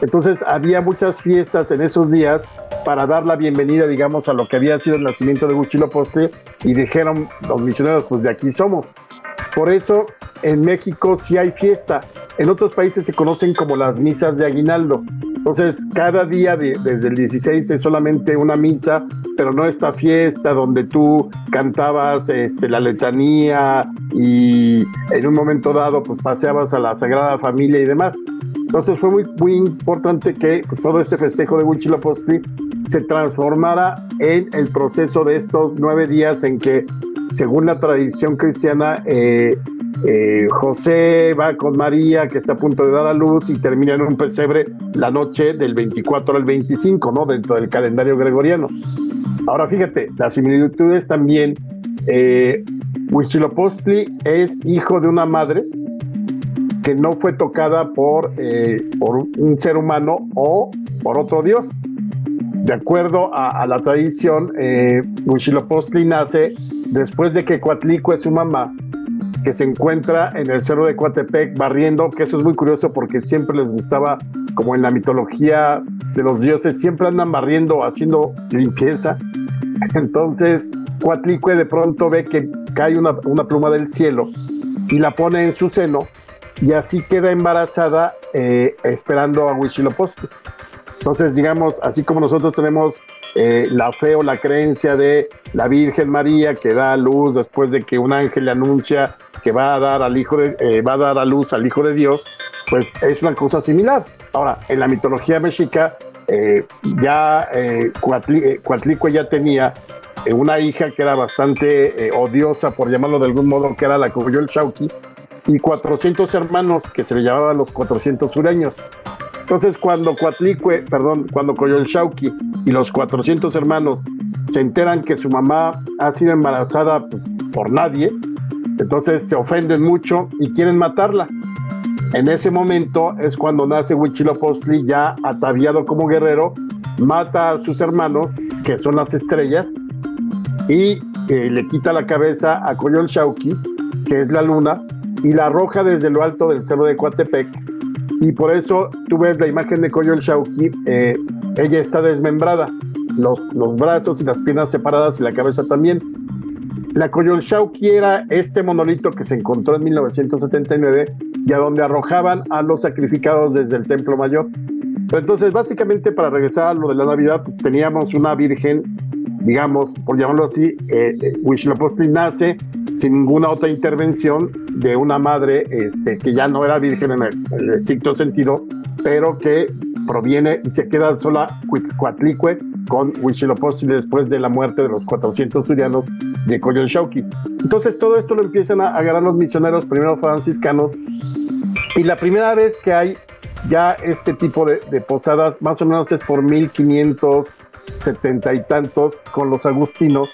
Entonces había muchas fiestas en esos días para dar la bienvenida, digamos, a lo que había sido el nacimiento de Huitzilopochtli y dijeron los misioneros, pues de aquí somos. Por eso en México sí hay fiesta. En otros países se conocen como las misas de aguinaldo. Entonces, cada día de, desde el 16 es solamente una misa, pero no esta fiesta donde tú cantabas este, la letanía y en un momento dado pues paseabas a la Sagrada Familia y demás. Entonces fue muy, muy importante que pues, todo este festejo de Huitzilopochtli se transformara en el proceso de estos nueve días en que, según la tradición cristiana, eh, eh, José va con María, que está a punto de dar a luz, y termina en un pesebre la noche del 24 al 25, ¿no? Dentro del calendario gregoriano. Ahora fíjate, las similitudes también, eh, Huitzilopochtli es hijo de una madre que no fue tocada por, eh, por un ser humano o por otro dios. De acuerdo a, la tradición, eh, nace después de que Coatlicue, su mamá, que se encuentra en el cerro de Coatepec barriendo, que eso es muy curioso porque siempre les gustaba, como en la mitología de los dioses, siempre andan barriendo, haciendo limpieza. Entonces, Coatlicue de pronto ve que cae una, una pluma del cielo y la pone en su seno y así queda embarazada eh, esperando a Huitzilopochtli. Entonces, digamos, así como nosotros tenemos eh, la fe o la creencia de la Virgen María que da a luz después de que un ángel le anuncia que va a dar al hijo de, eh, va a dar a luz al hijo de Dios, pues es una cosa similar. Ahora, en la mitología mexica, ya Coatlicue ya tenía una hija que era bastante odiosa, por llamarlo de algún modo, que era la Coyol Shauki, y 400 hermanos que se le llamaban los 400 sureños. Entonces, cuando Coatlicue, perdón, cuando Coyolxauqui y los 400 hermanos se enteran que su mamá ha sido embarazada pues, por nadie, entonces se ofenden mucho y quieren matarla. En ese momento es cuando nace Huitzilopochtli ya ataviado como guerrero, mata a sus hermanos, que son las estrellas, y eh, le quita la cabeza a Coyolxauqui, que es la luna, y la arroja desde lo alto del cerro de Coatepec. Y por eso tú ves la imagen de Coyol Shauki, eh, ella está desmembrada, los, los brazos y las piernas separadas y la cabeza también. La Coyol Shauki era este monolito que se encontró en 1979 y a donde arrojaban a los sacrificados desde el Templo Mayor. Pero entonces, básicamente, para regresar a lo de la Navidad, pues teníamos una virgen, digamos, por llamarlo así, eh, eh nace sin ninguna otra intervención de una madre este, que ya no era virgen en el, estricto sentido, pero que proviene y se queda sola Cuatlicue con Huitzilopochtli después de la muerte de los 400 surianos de Coyolxauhqui. Entonces todo esto lo empiezan a agarrar los misioneros, primero franciscanos, y la primera vez que hay ya este tipo de, de posadas, más o menos es por 1570 y tantos con los agustinos,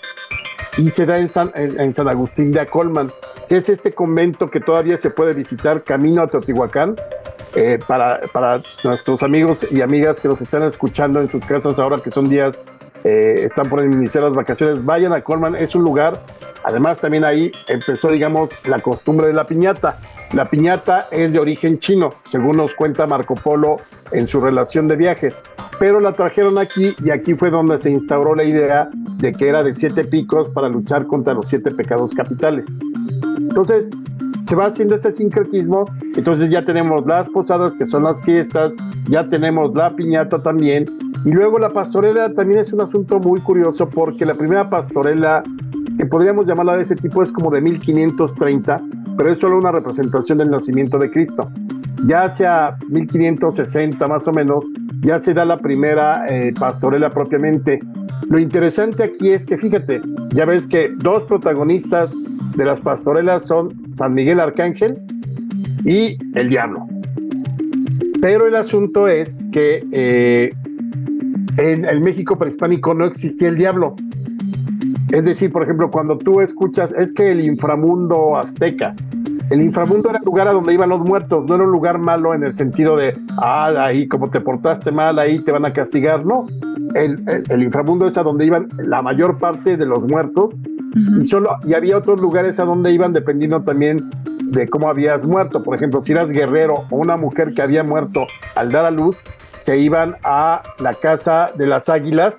y se da en San, en, San Agustín de Acolman, que es este convento que todavía se puede visitar camino a Teotihuacán. Eh, para, para nuestros amigos y amigas que nos están escuchando en sus casas ahora que son días, eh, están por iniciar las vacaciones, vayan a Colman, es un lugar, además también ahí empezó, digamos, la costumbre de la piñata. La piñata es de origen chino, según nos cuenta Marco Polo en su relación de viajes, pero la trajeron aquí y aquí fue donde se instauró la idea de que era de siete picos para luchar contra los siete pecados capitales. Entonces, se va haciendo este sincretismo, entonces ya tenemos las posadas, que son las fiestas, ya tenemos la piñata también, y luego la pastorela también es un asunto muy curioso porque la primera pastorela, que podríamos llamarla de ese tipo, es como de 1530, pero es solo una representación del nacimiento de Cristo. Ya hacia 1560 más o menos, ya se da la primera eh, pastorela propiamente. Lo interesante aquí es que fíjate, ya ves que dos protagonistas de las pastorelas son San Miguel Arcángel y el diablo. Pero el asunto es que eh, en el México prehispánico no existía el diablo. Es decir, por ejemplo, cuando tú escuchas, es que el inframundo azteca, el inframundo era el lugar a donde iban los muertos, no era un lugar malo en el sentido de, ah, ahí como te portaste mal, ahí te van a castigar, no. El, el, inframundo es a donde iban la mayor parte de los muertos y solo y había otros lugares a donde iban dependiendo también de cómo habías muerto. Por ejemplo, si eras guerrero o una mujer que había muerto al dar a luz, se iban a la casa de las águilas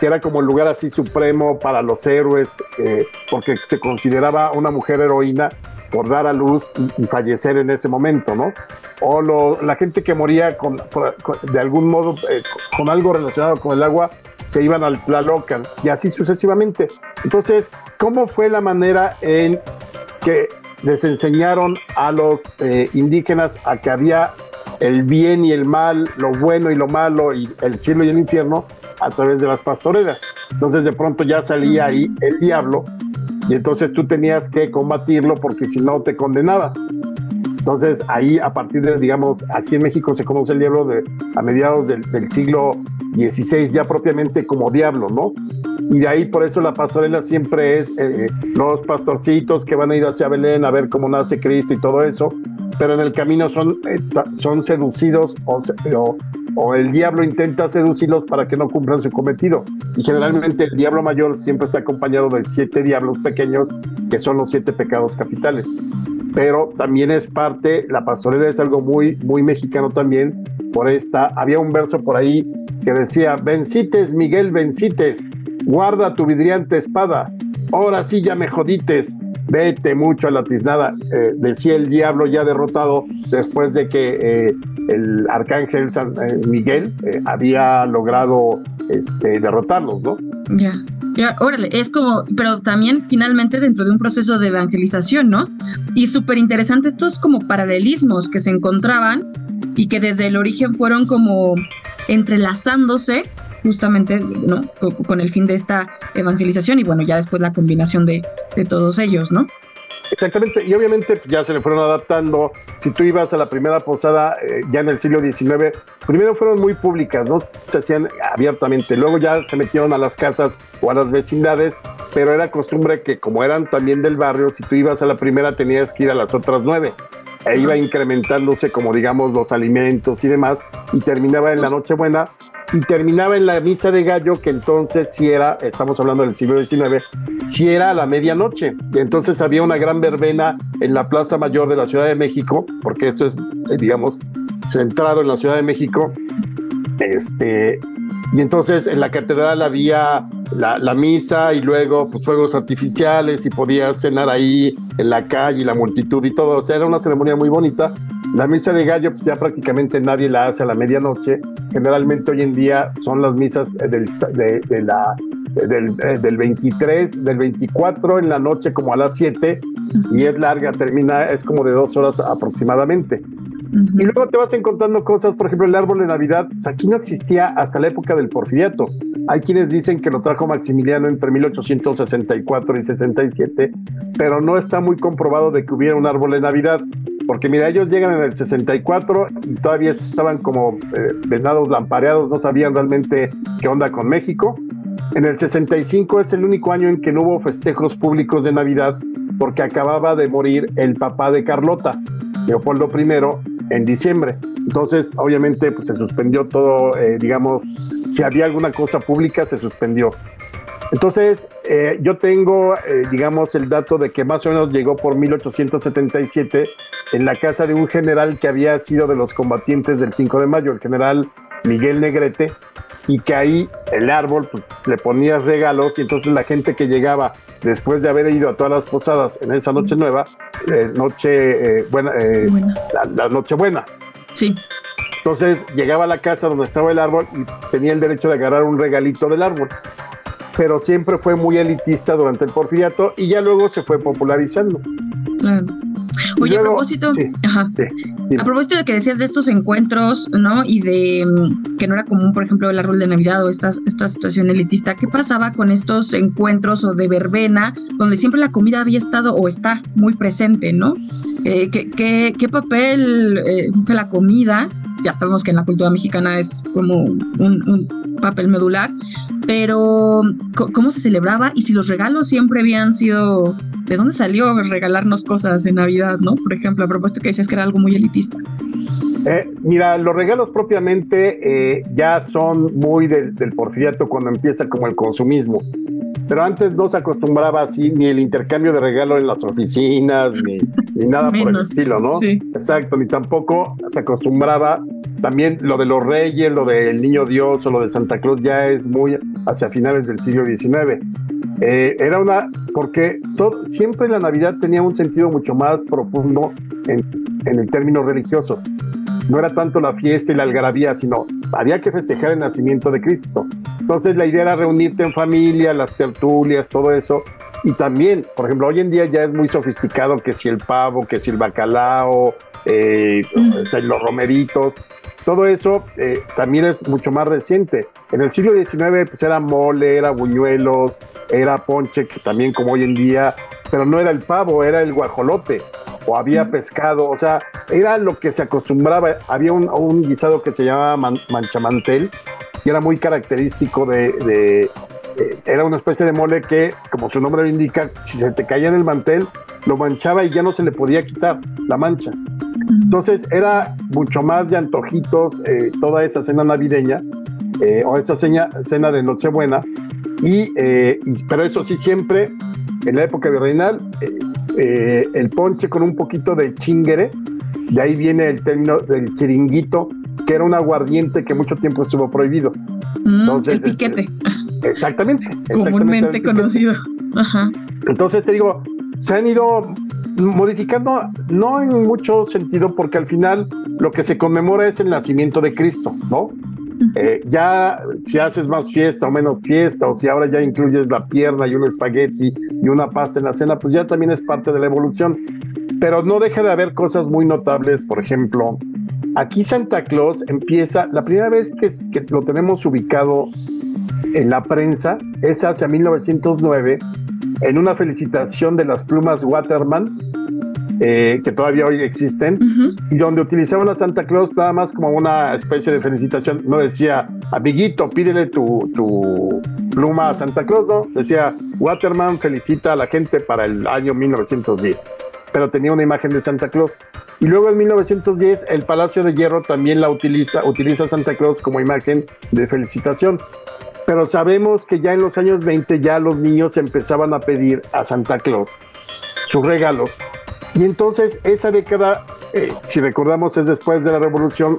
que era como el lugar así supremo para los héroes, eh, porque se consideraba una mujer heroína por dar a luz y, fallecer en ese momento, ¿no? O la gente que moría con, de algún modo eh, con algo relacionado con el agua, se iban al Tlalocan y así sucesivamente. Entonces, ¿cómo fue la manera en que les enseñaron a los eh, indígenas a que había el bien y el mal, lo bueno y lo malo, y el cielo y el infierno a través de las pastoreras. Entonces de pronto ya salía ahí el diablo y entonces tú tenías que combatirlo porque si no te condenabas. Entonces ahí a partir de, digamos, aquí en México se conoce el diablo de, a mediados del, siglo XVI ya propiamente como diablo, ¿no? Y de ahí por eso la pastorela siempre es eh, los pastorcitos que van a ir hacia Belén a ver cómo nace Cristo y todo eso, pero en el camino son, eh, son seducidos o, el diablo intenta seducirlos para que no cumplan su cometido. Y generalmente el diablo mayor siempre está acompañado de siete diablos pequeños, que son los siete pecados capitales. Pero también es parte, la pastorela es algo muy, muy mexicano también, por esta, había un verso por ahí que decía, vencites, Miguel, vencites, guarda tu vidriante espada, ahora sí ya me jodites, vete mucho a la tiznada, eh, decía el diablo ya derrotado después de que eh, el arcángel San, eh, Miguel había logrado este, derrotarlos, ¿no? Ya, ya, órale, es como, pero también finalmente dentro de un proceso de evangelización, ¿no? Y súper interesante estos como paralelismos que se encontraban y que desde el origen fueron como entrelazándose justamente ¿no? con, el fin de esta evangelización y bueno, ya después la combinación de, de todos ellos, ¿no? Exactamente, y obviamente ya se le fueron adaptando. Si tú ibas a la primera posada eh, ya en el siglo XIX, primero fueron muy públicas, no se hacían abiertamente, luego ya se metieron a las casas o a las vecindades, pero era costumbre que como eran también del barrio, si tú ibas a la primera tenías que ir a las otras nueve e iba incrementándose como digamos los alimentos y demás y terminaba en la Nochebuena y terminaba en la misa de gallo que entonces si era, estamos hablando del siglo XIX, si era a la medianoche y entonces había una gran verbena en la Plaza Mayor de la Ciudad de México, porque esto es eh, digamos centrado en la Ciudad de México, este y entonces en la catedral había la, misa y luego pues, fuegos artificiales y podías cenar ahí en la calle y la multitud y todo. O sea, era una ceremonia muy bonita. La misa de gallo pues, ya prácticamente nadie la hace a la medianoche. Generalmente hoy en día son las misas del, de, la, del, eh, del 23, del 24 en la noche como a las 7 y es larga, termina, es como de dos horas aproximadamente. Y luego te vas encontrando cosas, por ejemplo, el árbol de Navidad, pues, aquí no existía hasta la época del porfiriato. Hay quienes dicen que lo trajo Maximiliano entre 1864 y 67, pero no está muy comprobado de que hubiera un árbol de Navidad. Porque mira, ellos llegan en el 64 y todavía estaban como eh, venados lampareados, no sabían realmente qué onda con México. En el 65 es el único año en que no hubo festejos públicos de Navidad porque acababa de morir el papá de Carlota, Leopoldo I, en diciembre. Entonces, obviamente, pues se suspendió todo, eh, digamos, si había alguna cosa pública, se suspendió. Entonces, eh, yo tengo, eh, digamos, el dato de que más o menos llegó por 1877 en la casa de un general que había sido de los combatientes del 5 de mayo, el general Miguel Negrete, y que ahí el árbol, pues le ponía regalos y entonces la gente que llegaba después de haber ido a todas las posadas en esa noche nueva, eh, noche buena, La, la noche buena. Sí. Entonces llegaba a la casa donde estaba el árbol y tenía el derecho de agarrar un regalito del árbol. Pero siempre fue muy elitista durante el porfiriato y ya luego se fue popularizando. Claro. Oye, a propósito, a propósito de que decías de estos encuentros, ¿no? Y de mm, que no era común, por ejemplo, el árbol de Navidad o esta, esta situación elitista, ¿qué pasaba con estos encuentros o de verbena, donde siempre la comida había estado o está muy presente, ¿no? Eh, ¿qué, qué, papel eh, la comida? Ya sabemos que en la cultura mexicana es como un, papel medular, pero ¿cómo se celebraba? Y si los regalos siempre habían sido, ¿de dónde salió regalarnos cosas en Navidad, no? Por ejemplo, a propósito que decías que era algo muy elitista. Eh, mira, los regalos propiamente ya son muy del, del porfiriato cuando empieza como el consumismo pero antes no se acostumbraba así ni el intercambio de regalos en las oficinas, ni, nada por el estilo, ¿no? Sí. Exacto, ni tampoco se acostumbraba. También lo de los reyes, lo del niño Dios o lo de Santa Claus ya es muy hacia finales del siglo XIX. Eh, era una, porque todo, siempre la Navidad tenía un sentido mucho más profundo en, en el término religioso no era tanto la fiesta y la algarabía, sino había que festejar el nacimiento de Cristo. Entonces la idea era reunirte en familia, las tertulias, todo eso. Y también, por ejemplo, hoy en día ya es muy sofisticado que si el pavo, que si el bacalao, eh, los romeritos, todo eso eh, también es mucho más reciente. En el siglo XIX pues era mole, era buñuelos, era ponche, que también como hoy en día, pero no era el pavo, era el guajolote. o había pescado, o sea, era lo que se acostumbraba. Había un, guisado que se llamaba manchamantel, y era muy característico de, eh, era una especie de mole que, como su nombre lo indica, si se te caía en el mantel, lo manchaba y ya no se le podía quitar la mancha. Entonces era mucho más de antojitos eh, toda esa cena navideña eh, o esa cena, cena de Nochebuena. Y, y, pero eso sí, siempre en la época virreinal, el ponche con un poquito de chingere, de ahí viene el término del chiringuito, que era un aguardiente que mucho tiempo estuvo prohibido. Mm, Entonces, el piquete. Este, exactamente. Comúnmente conocido. Ajá. Entonces te digo, se han ido modificando, no en mucho sentido, porque al final lo que se conmemora es el nacimiento de Cristo, ¿no? Eh, ya si haces más fiesta o menos fiesta, o si ahora ya incluyes la pierna y un espagueti y una pasta en la cena, pues ya también es parte de la evolución. Pero no deja de haber cosas muy notables, por ejemplo, Aquí Santa Claus empieza, la primera vez que, lo tenemos ubicado en la prensa es hacia 1909, en una felicitación de las plumas Waterman, eh, que todavía hoy existen, y donde utilizaban a Santa Claus nada más como una especie de felicitación. No decía, amiguito, pídele tu, tu pluma a Santa Claus, no. Decía, Waterman felicita a la gente para el año 1910 pero tenía una imagen de Santa Claus. Y luego en 1910 el Palacio de Hierro también la utiliza, utiliza Santa Claus como imagen de felicitación. Pero sabemos que ya en los años 20 ya los niños empezaban a pedir a Santa Claus sus regalos. Y entonces esa década, eh, si recordamos, es después de la revolución,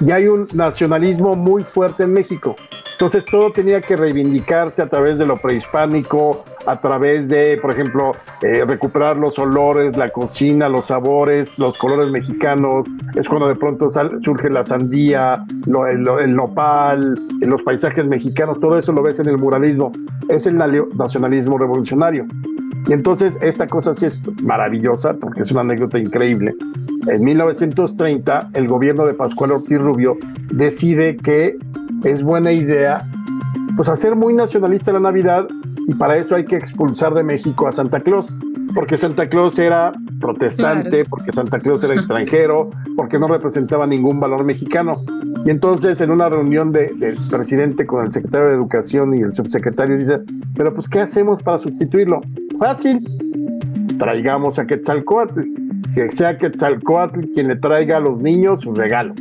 ya hay un nacionalismo muy fuerte en México. Entonces todo tenía que reivindicarse a través de lo prehispánico, a través de, por ejemplo, eh, recuperar los olores, la cocina, los sabores, los colores mexicanos. Es cuando de pronto surge la sandía, el, nopal, los paisajes mexicanos, todo eso lo ves en el muralismo. Es el nacionalismo revolucionario. Y entonces esta cosa sí es maravillosa porque es una anécdota increíble. En 1930 el gobierno de Pascual Ortiz Rubio decide que es buena idea pues hacer muy nacionalista la Navidad y para eso hay que expulsar de México a Santa Claus, porque Santa Claus era protestante, porque Santa Claus era extranjero, porque no representaba ningún valor mexicano. Y entonces en una reunión del presidente con el secretario de Educación y el subsecretario dice, pero pues ¿qué hacemos para sustituirlo? Fácil, traigamos a Quetzalcoatl, que sea Quetzalcoatl quien le traiga a los niños sus regalos.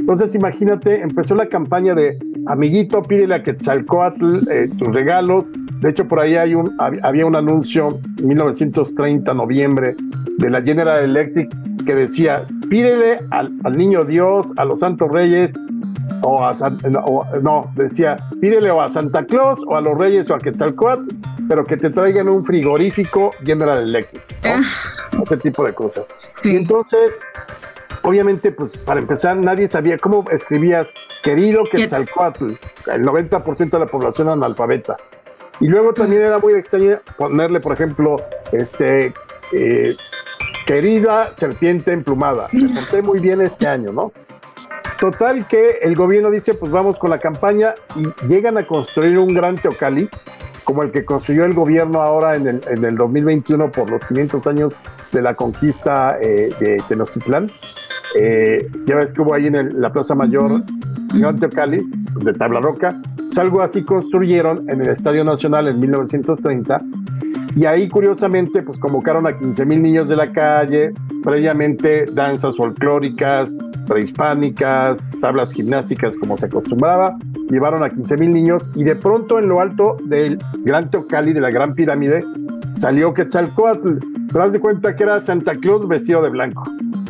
Entonces imagínate, empezó la campaña de amiguito, pídele a Quetzalcoatl eh, tus regalos, de hecho, por ahí hay un, había un anuncio en 1930, noviembre, de la General Electric que decía, pídele al, niño Dios, a los santos reyes, o a no, decía, pídele o a Santa Claus, o a los reyes, o a Quetzalcoatl, pero que te traigan un frigorífico General Electric, ah. ese tipo de cosas. Y entonces, obviamente, pues para empezar, nadie sabía cómo escribías querido Quetzalcoatl, el 90% de la población analfabeta. Y luego también era muy extraño ponerle, por ejemplo, este, eh, querida serpiente emplumada. Me porté muy bien este año, ¿no? Total que el gobierno dice, pues vamos con la campaña y llegan a construir un gran teocali, como el que construyó el gobierno ahora en el, en el 2021 por los 500 años de la conquista eh, de Tenochtitlán. Eh, ya ves que hubo ahí en la Plaza Mayor, Gran Teocali, de Tabla Roca, algo así construyeron en el Estadio Nacional en 1930 y ahí curiosamente pues convocaron a 15 mil niños de la calle, previamente danzas folclóricas, prehispánicas, tablas gimnásticas como se acostumbraba, llevaron a 15 mil niños y de pronto en lo alto del Gran Teocali, de la Gran Pirámide, salió Quetzalcoatl. Pero haz de cuenta que era Santa Claus vestido de blanco.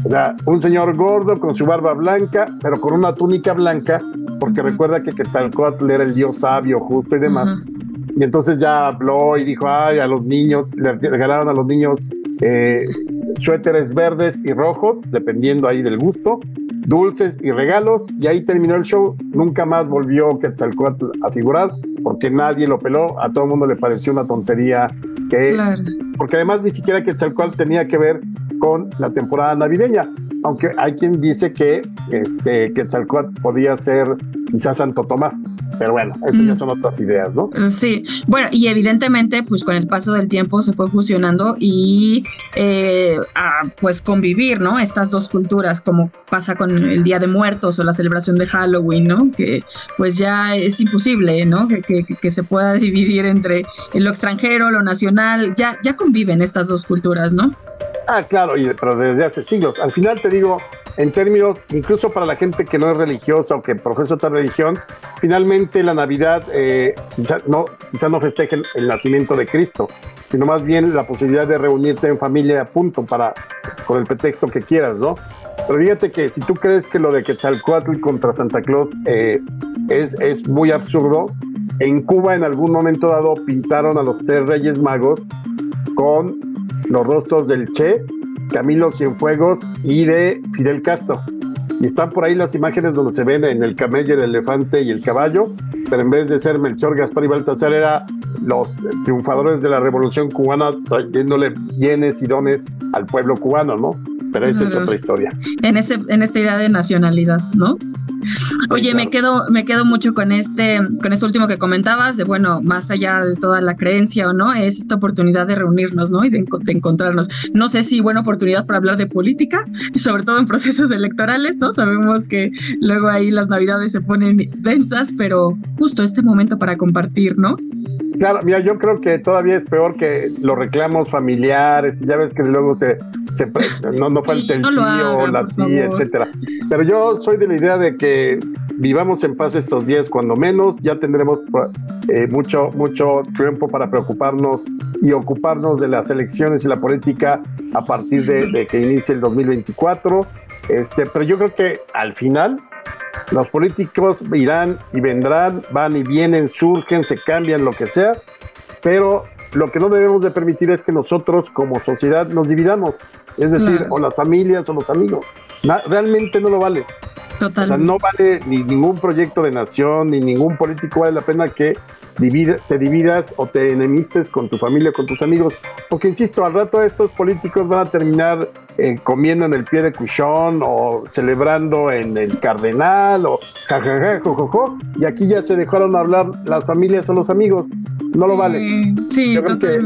O sea, un señor gordo con su barba blanca, pero con una túnica blanca, porque recuerda que Quetzalcoatl era el dios sabio, justo y demás. Y entonces ya habló y dijo, ay, a los niños, le regalaron a los niños eh, suéteres verdes y rojos, dependiendo ahí del gusto, dulces y regalos, y ahí terminó el show. Nunca más volvió Quetzalcoatl a figurar, porque nadie lo peló, a todo el mundo le pareció una tontería que... Porque además ni siquiera Quetzalcoatl tenía que ver con la temporada navideña, aunque hay quien dice que este Quetzalcoatl podía ser quizás Santo Tomás. Pero bueno, eso ya son otras ideas, ¿no? Sí, bueno, y evidentemente, pues con el paso del tiempo se fue fusionando y eh, a, pues convivir, ¿no? Estas dos culturas, como pasa con el Día de Muertos o la celebración de Halloween, ¿no? Que pues ya es imposible, ¿no? Que, que, que se pueda dividir entre lo extranjero, lo nacional, ya, ya conviven estas dos culturas, ¿no? Ah, claro, y, pero desde hace siglos. Al final te digo, en términos, incluso para la gente que no es religiosa o que profesa otra religión, finalmente la Navidad eh, quizá, no, quizá no festeje el nacimiento de Cristo, sino más bien la posibilidad de reunirte en familia a punto para, con el pretexto que quieras, ¿no? Pero fíjate que si tú crees que lo de Quetzalcoatl contra Santa Claus eh, es, es muy absurdo, en Cuba en algún momento dado pintaron a los tres reyes magos con los rostros del Che, Camilo Cienfuegos y de Fidel Castro. Y están por ahí las imágenes donde se ven en el camello, el elefante y el caballo, pero en vez de ser Melchor, Gaspar y Baltasar, era los triunfadores de la revolución cubana trayéndole bienes y dones al pueblo cubano, ¿no? Pero esa es otra historia. En, ese, en esta idea de nacionalidad, ¿no? Oye, me quedo, me quedo mucho con este, con este último que comentabas, de bueno, más allá de toda la creencia o no, es esta oportunidad de reunirnos, ¿no? Y de, de encontrarnos. No sé si buena oportunidad para hablar de política, sobre todo en procesos electorales, ¿no? Sabemos que luego ahí las navidades se ponen densas, pero justo este momento para compartir, ¿no? Claro, mira, yo creo que todavía es peor que los reclamos familiares, y ya ves que luego se, se no, no falta el tío, la tía, etcétera. Pero yo soy de la idea de que vivamos en paz estos días, cuando menos, ya tendremos eh, mucho, mucho tiempo para preocuparnos y ocuparnos de las elecciones y la política a partir de, de que inicie el 2024. Este, pero yo creo que al final los políticos irán y vendrán, van y vienen, surgen, se cambian, lo que sea, pero lo que no debemos de permitir es que nosotros como sociedad nos dividamos, es decir, Claro. o las familias o los amigos. Na- realmente no lo vale. O sea, no vale ni ningún proyecto de nación, ni ningún político vale la pena que divide- te dividas o te enemistes con tu familia, con tus amigos. Porque, insisto, al rato estos políticos van a terminar eh, comiendo en el pie de cuchón o celebrando en el cardenal o jajaja, jojojo. Y aquí ya se dejaron hablar las familias o los amigos. No lo vale. Sí, Yo creo que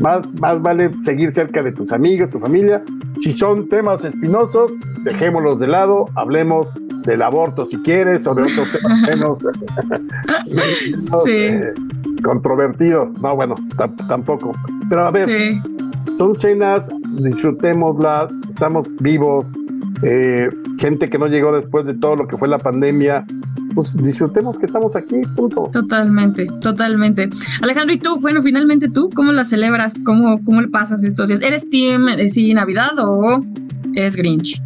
más, más vale seguir cerca de tus amigos, tu familia. Si son temas espinosos, dejémoslos de lado, hablemos del aborto si quieres o de otros temas menos, menos, Sí. eh, controvertidos. No, bueno, tam- tampoco. Pero a ver, Sí. Son cenas, disfrutémoslas, estamos vivos. eh, gente que no llegó después de todo lo que fue la pandemia, pues disfrutemos que estamos aquí, punto. Totalmente, totalmente. Alejandro, ¿y tú? Bueno, finalmente tú, ¿cómo la celebras? ¿Cómo, cómo le pasas estos días? ¿Eres team, eh, sí, Navidad o eres Grinch?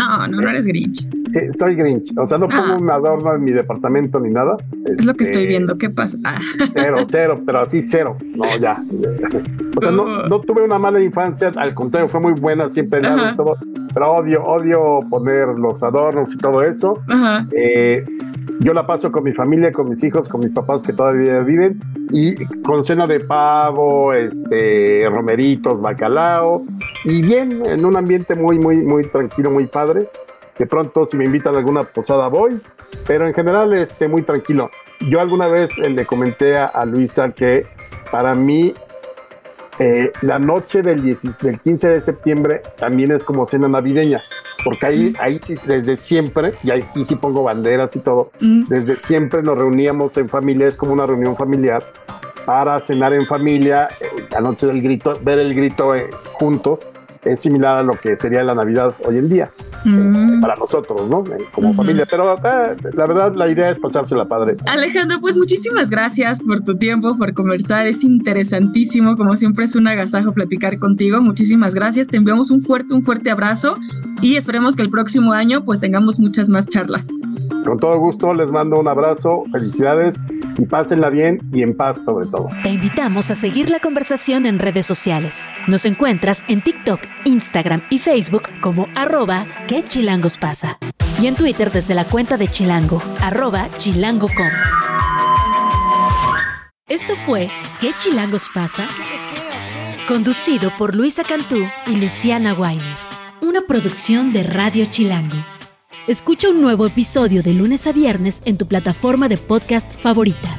No, no, no eres Grinch. Sí, soy Grinch. O sea, no pongo Ah. un adorno en mi departamento ni nada. Es lo que estoy Este, viendo. ¿Qué pasa? Ah. Cero, cero, pero así cero. No, ya. O sea, no, no tuve una mala infancia, al contrario, fue muy buena, siempre nada y todo. Pero odio, odio poner los adornos y todo eso. Ajá. Eh, yo la paso con mi familia, con mis hijos, con mis papás que todavía viven, y con cena de pavo, este, romeritos, bacalao, y bien, en un ambiente muy, muy, muy tranquilo, muy padre. De pronto, si me invitan a alguna posada, voy, pero en general, este, muy tranquilo. Yo alguna vez le comenté a Luisa que para mí eh, la noche del, 10 del 15 de septiembre también es como cena navideña, porque ahí, ahí sí, desde siempre, y aquí sí pongo banderas y todo, desde siempre nos reuníamos en familia, es como una reunión familiar, para cenar en familia, eh, la noche del grito, ver el grito eh, juntos, es similar a lo que sería la Navidad hoy en día, Mm. para nosotros, ¿no? Eh, Como familia, pero eh, la verdad la idea es pasársela padre. Alejandro, pues muchísimas gracias por tu tiempo, por conversar. Es interesantísimo, como siempre es un agasajo platicar contigo. Muchísimas gracias. Te enviamos un fuerte, un fuerte abrazo y esperemos que el próximo año pues tengamos muchas más charlas. Con todo gusto les mando un abrazo, felicidades y pásenla bien y en paz sobre todo. Te invitamos a seguir la conversación en redes sociales. Nos encuentras en TikTok, Instagram y Facebook como arroba que chilangos pasa. Y en Twitter desde la cuenta de Chilango, arroba chilango.com. Esto fue ¿Qué chilangos pasa? Conducido por Luisa Cantú y Luciana Weiner. Una producción de Radio Chilango. Escucha un nuevo episodio de lunes a viernes en tu plataforma de podcast favorita.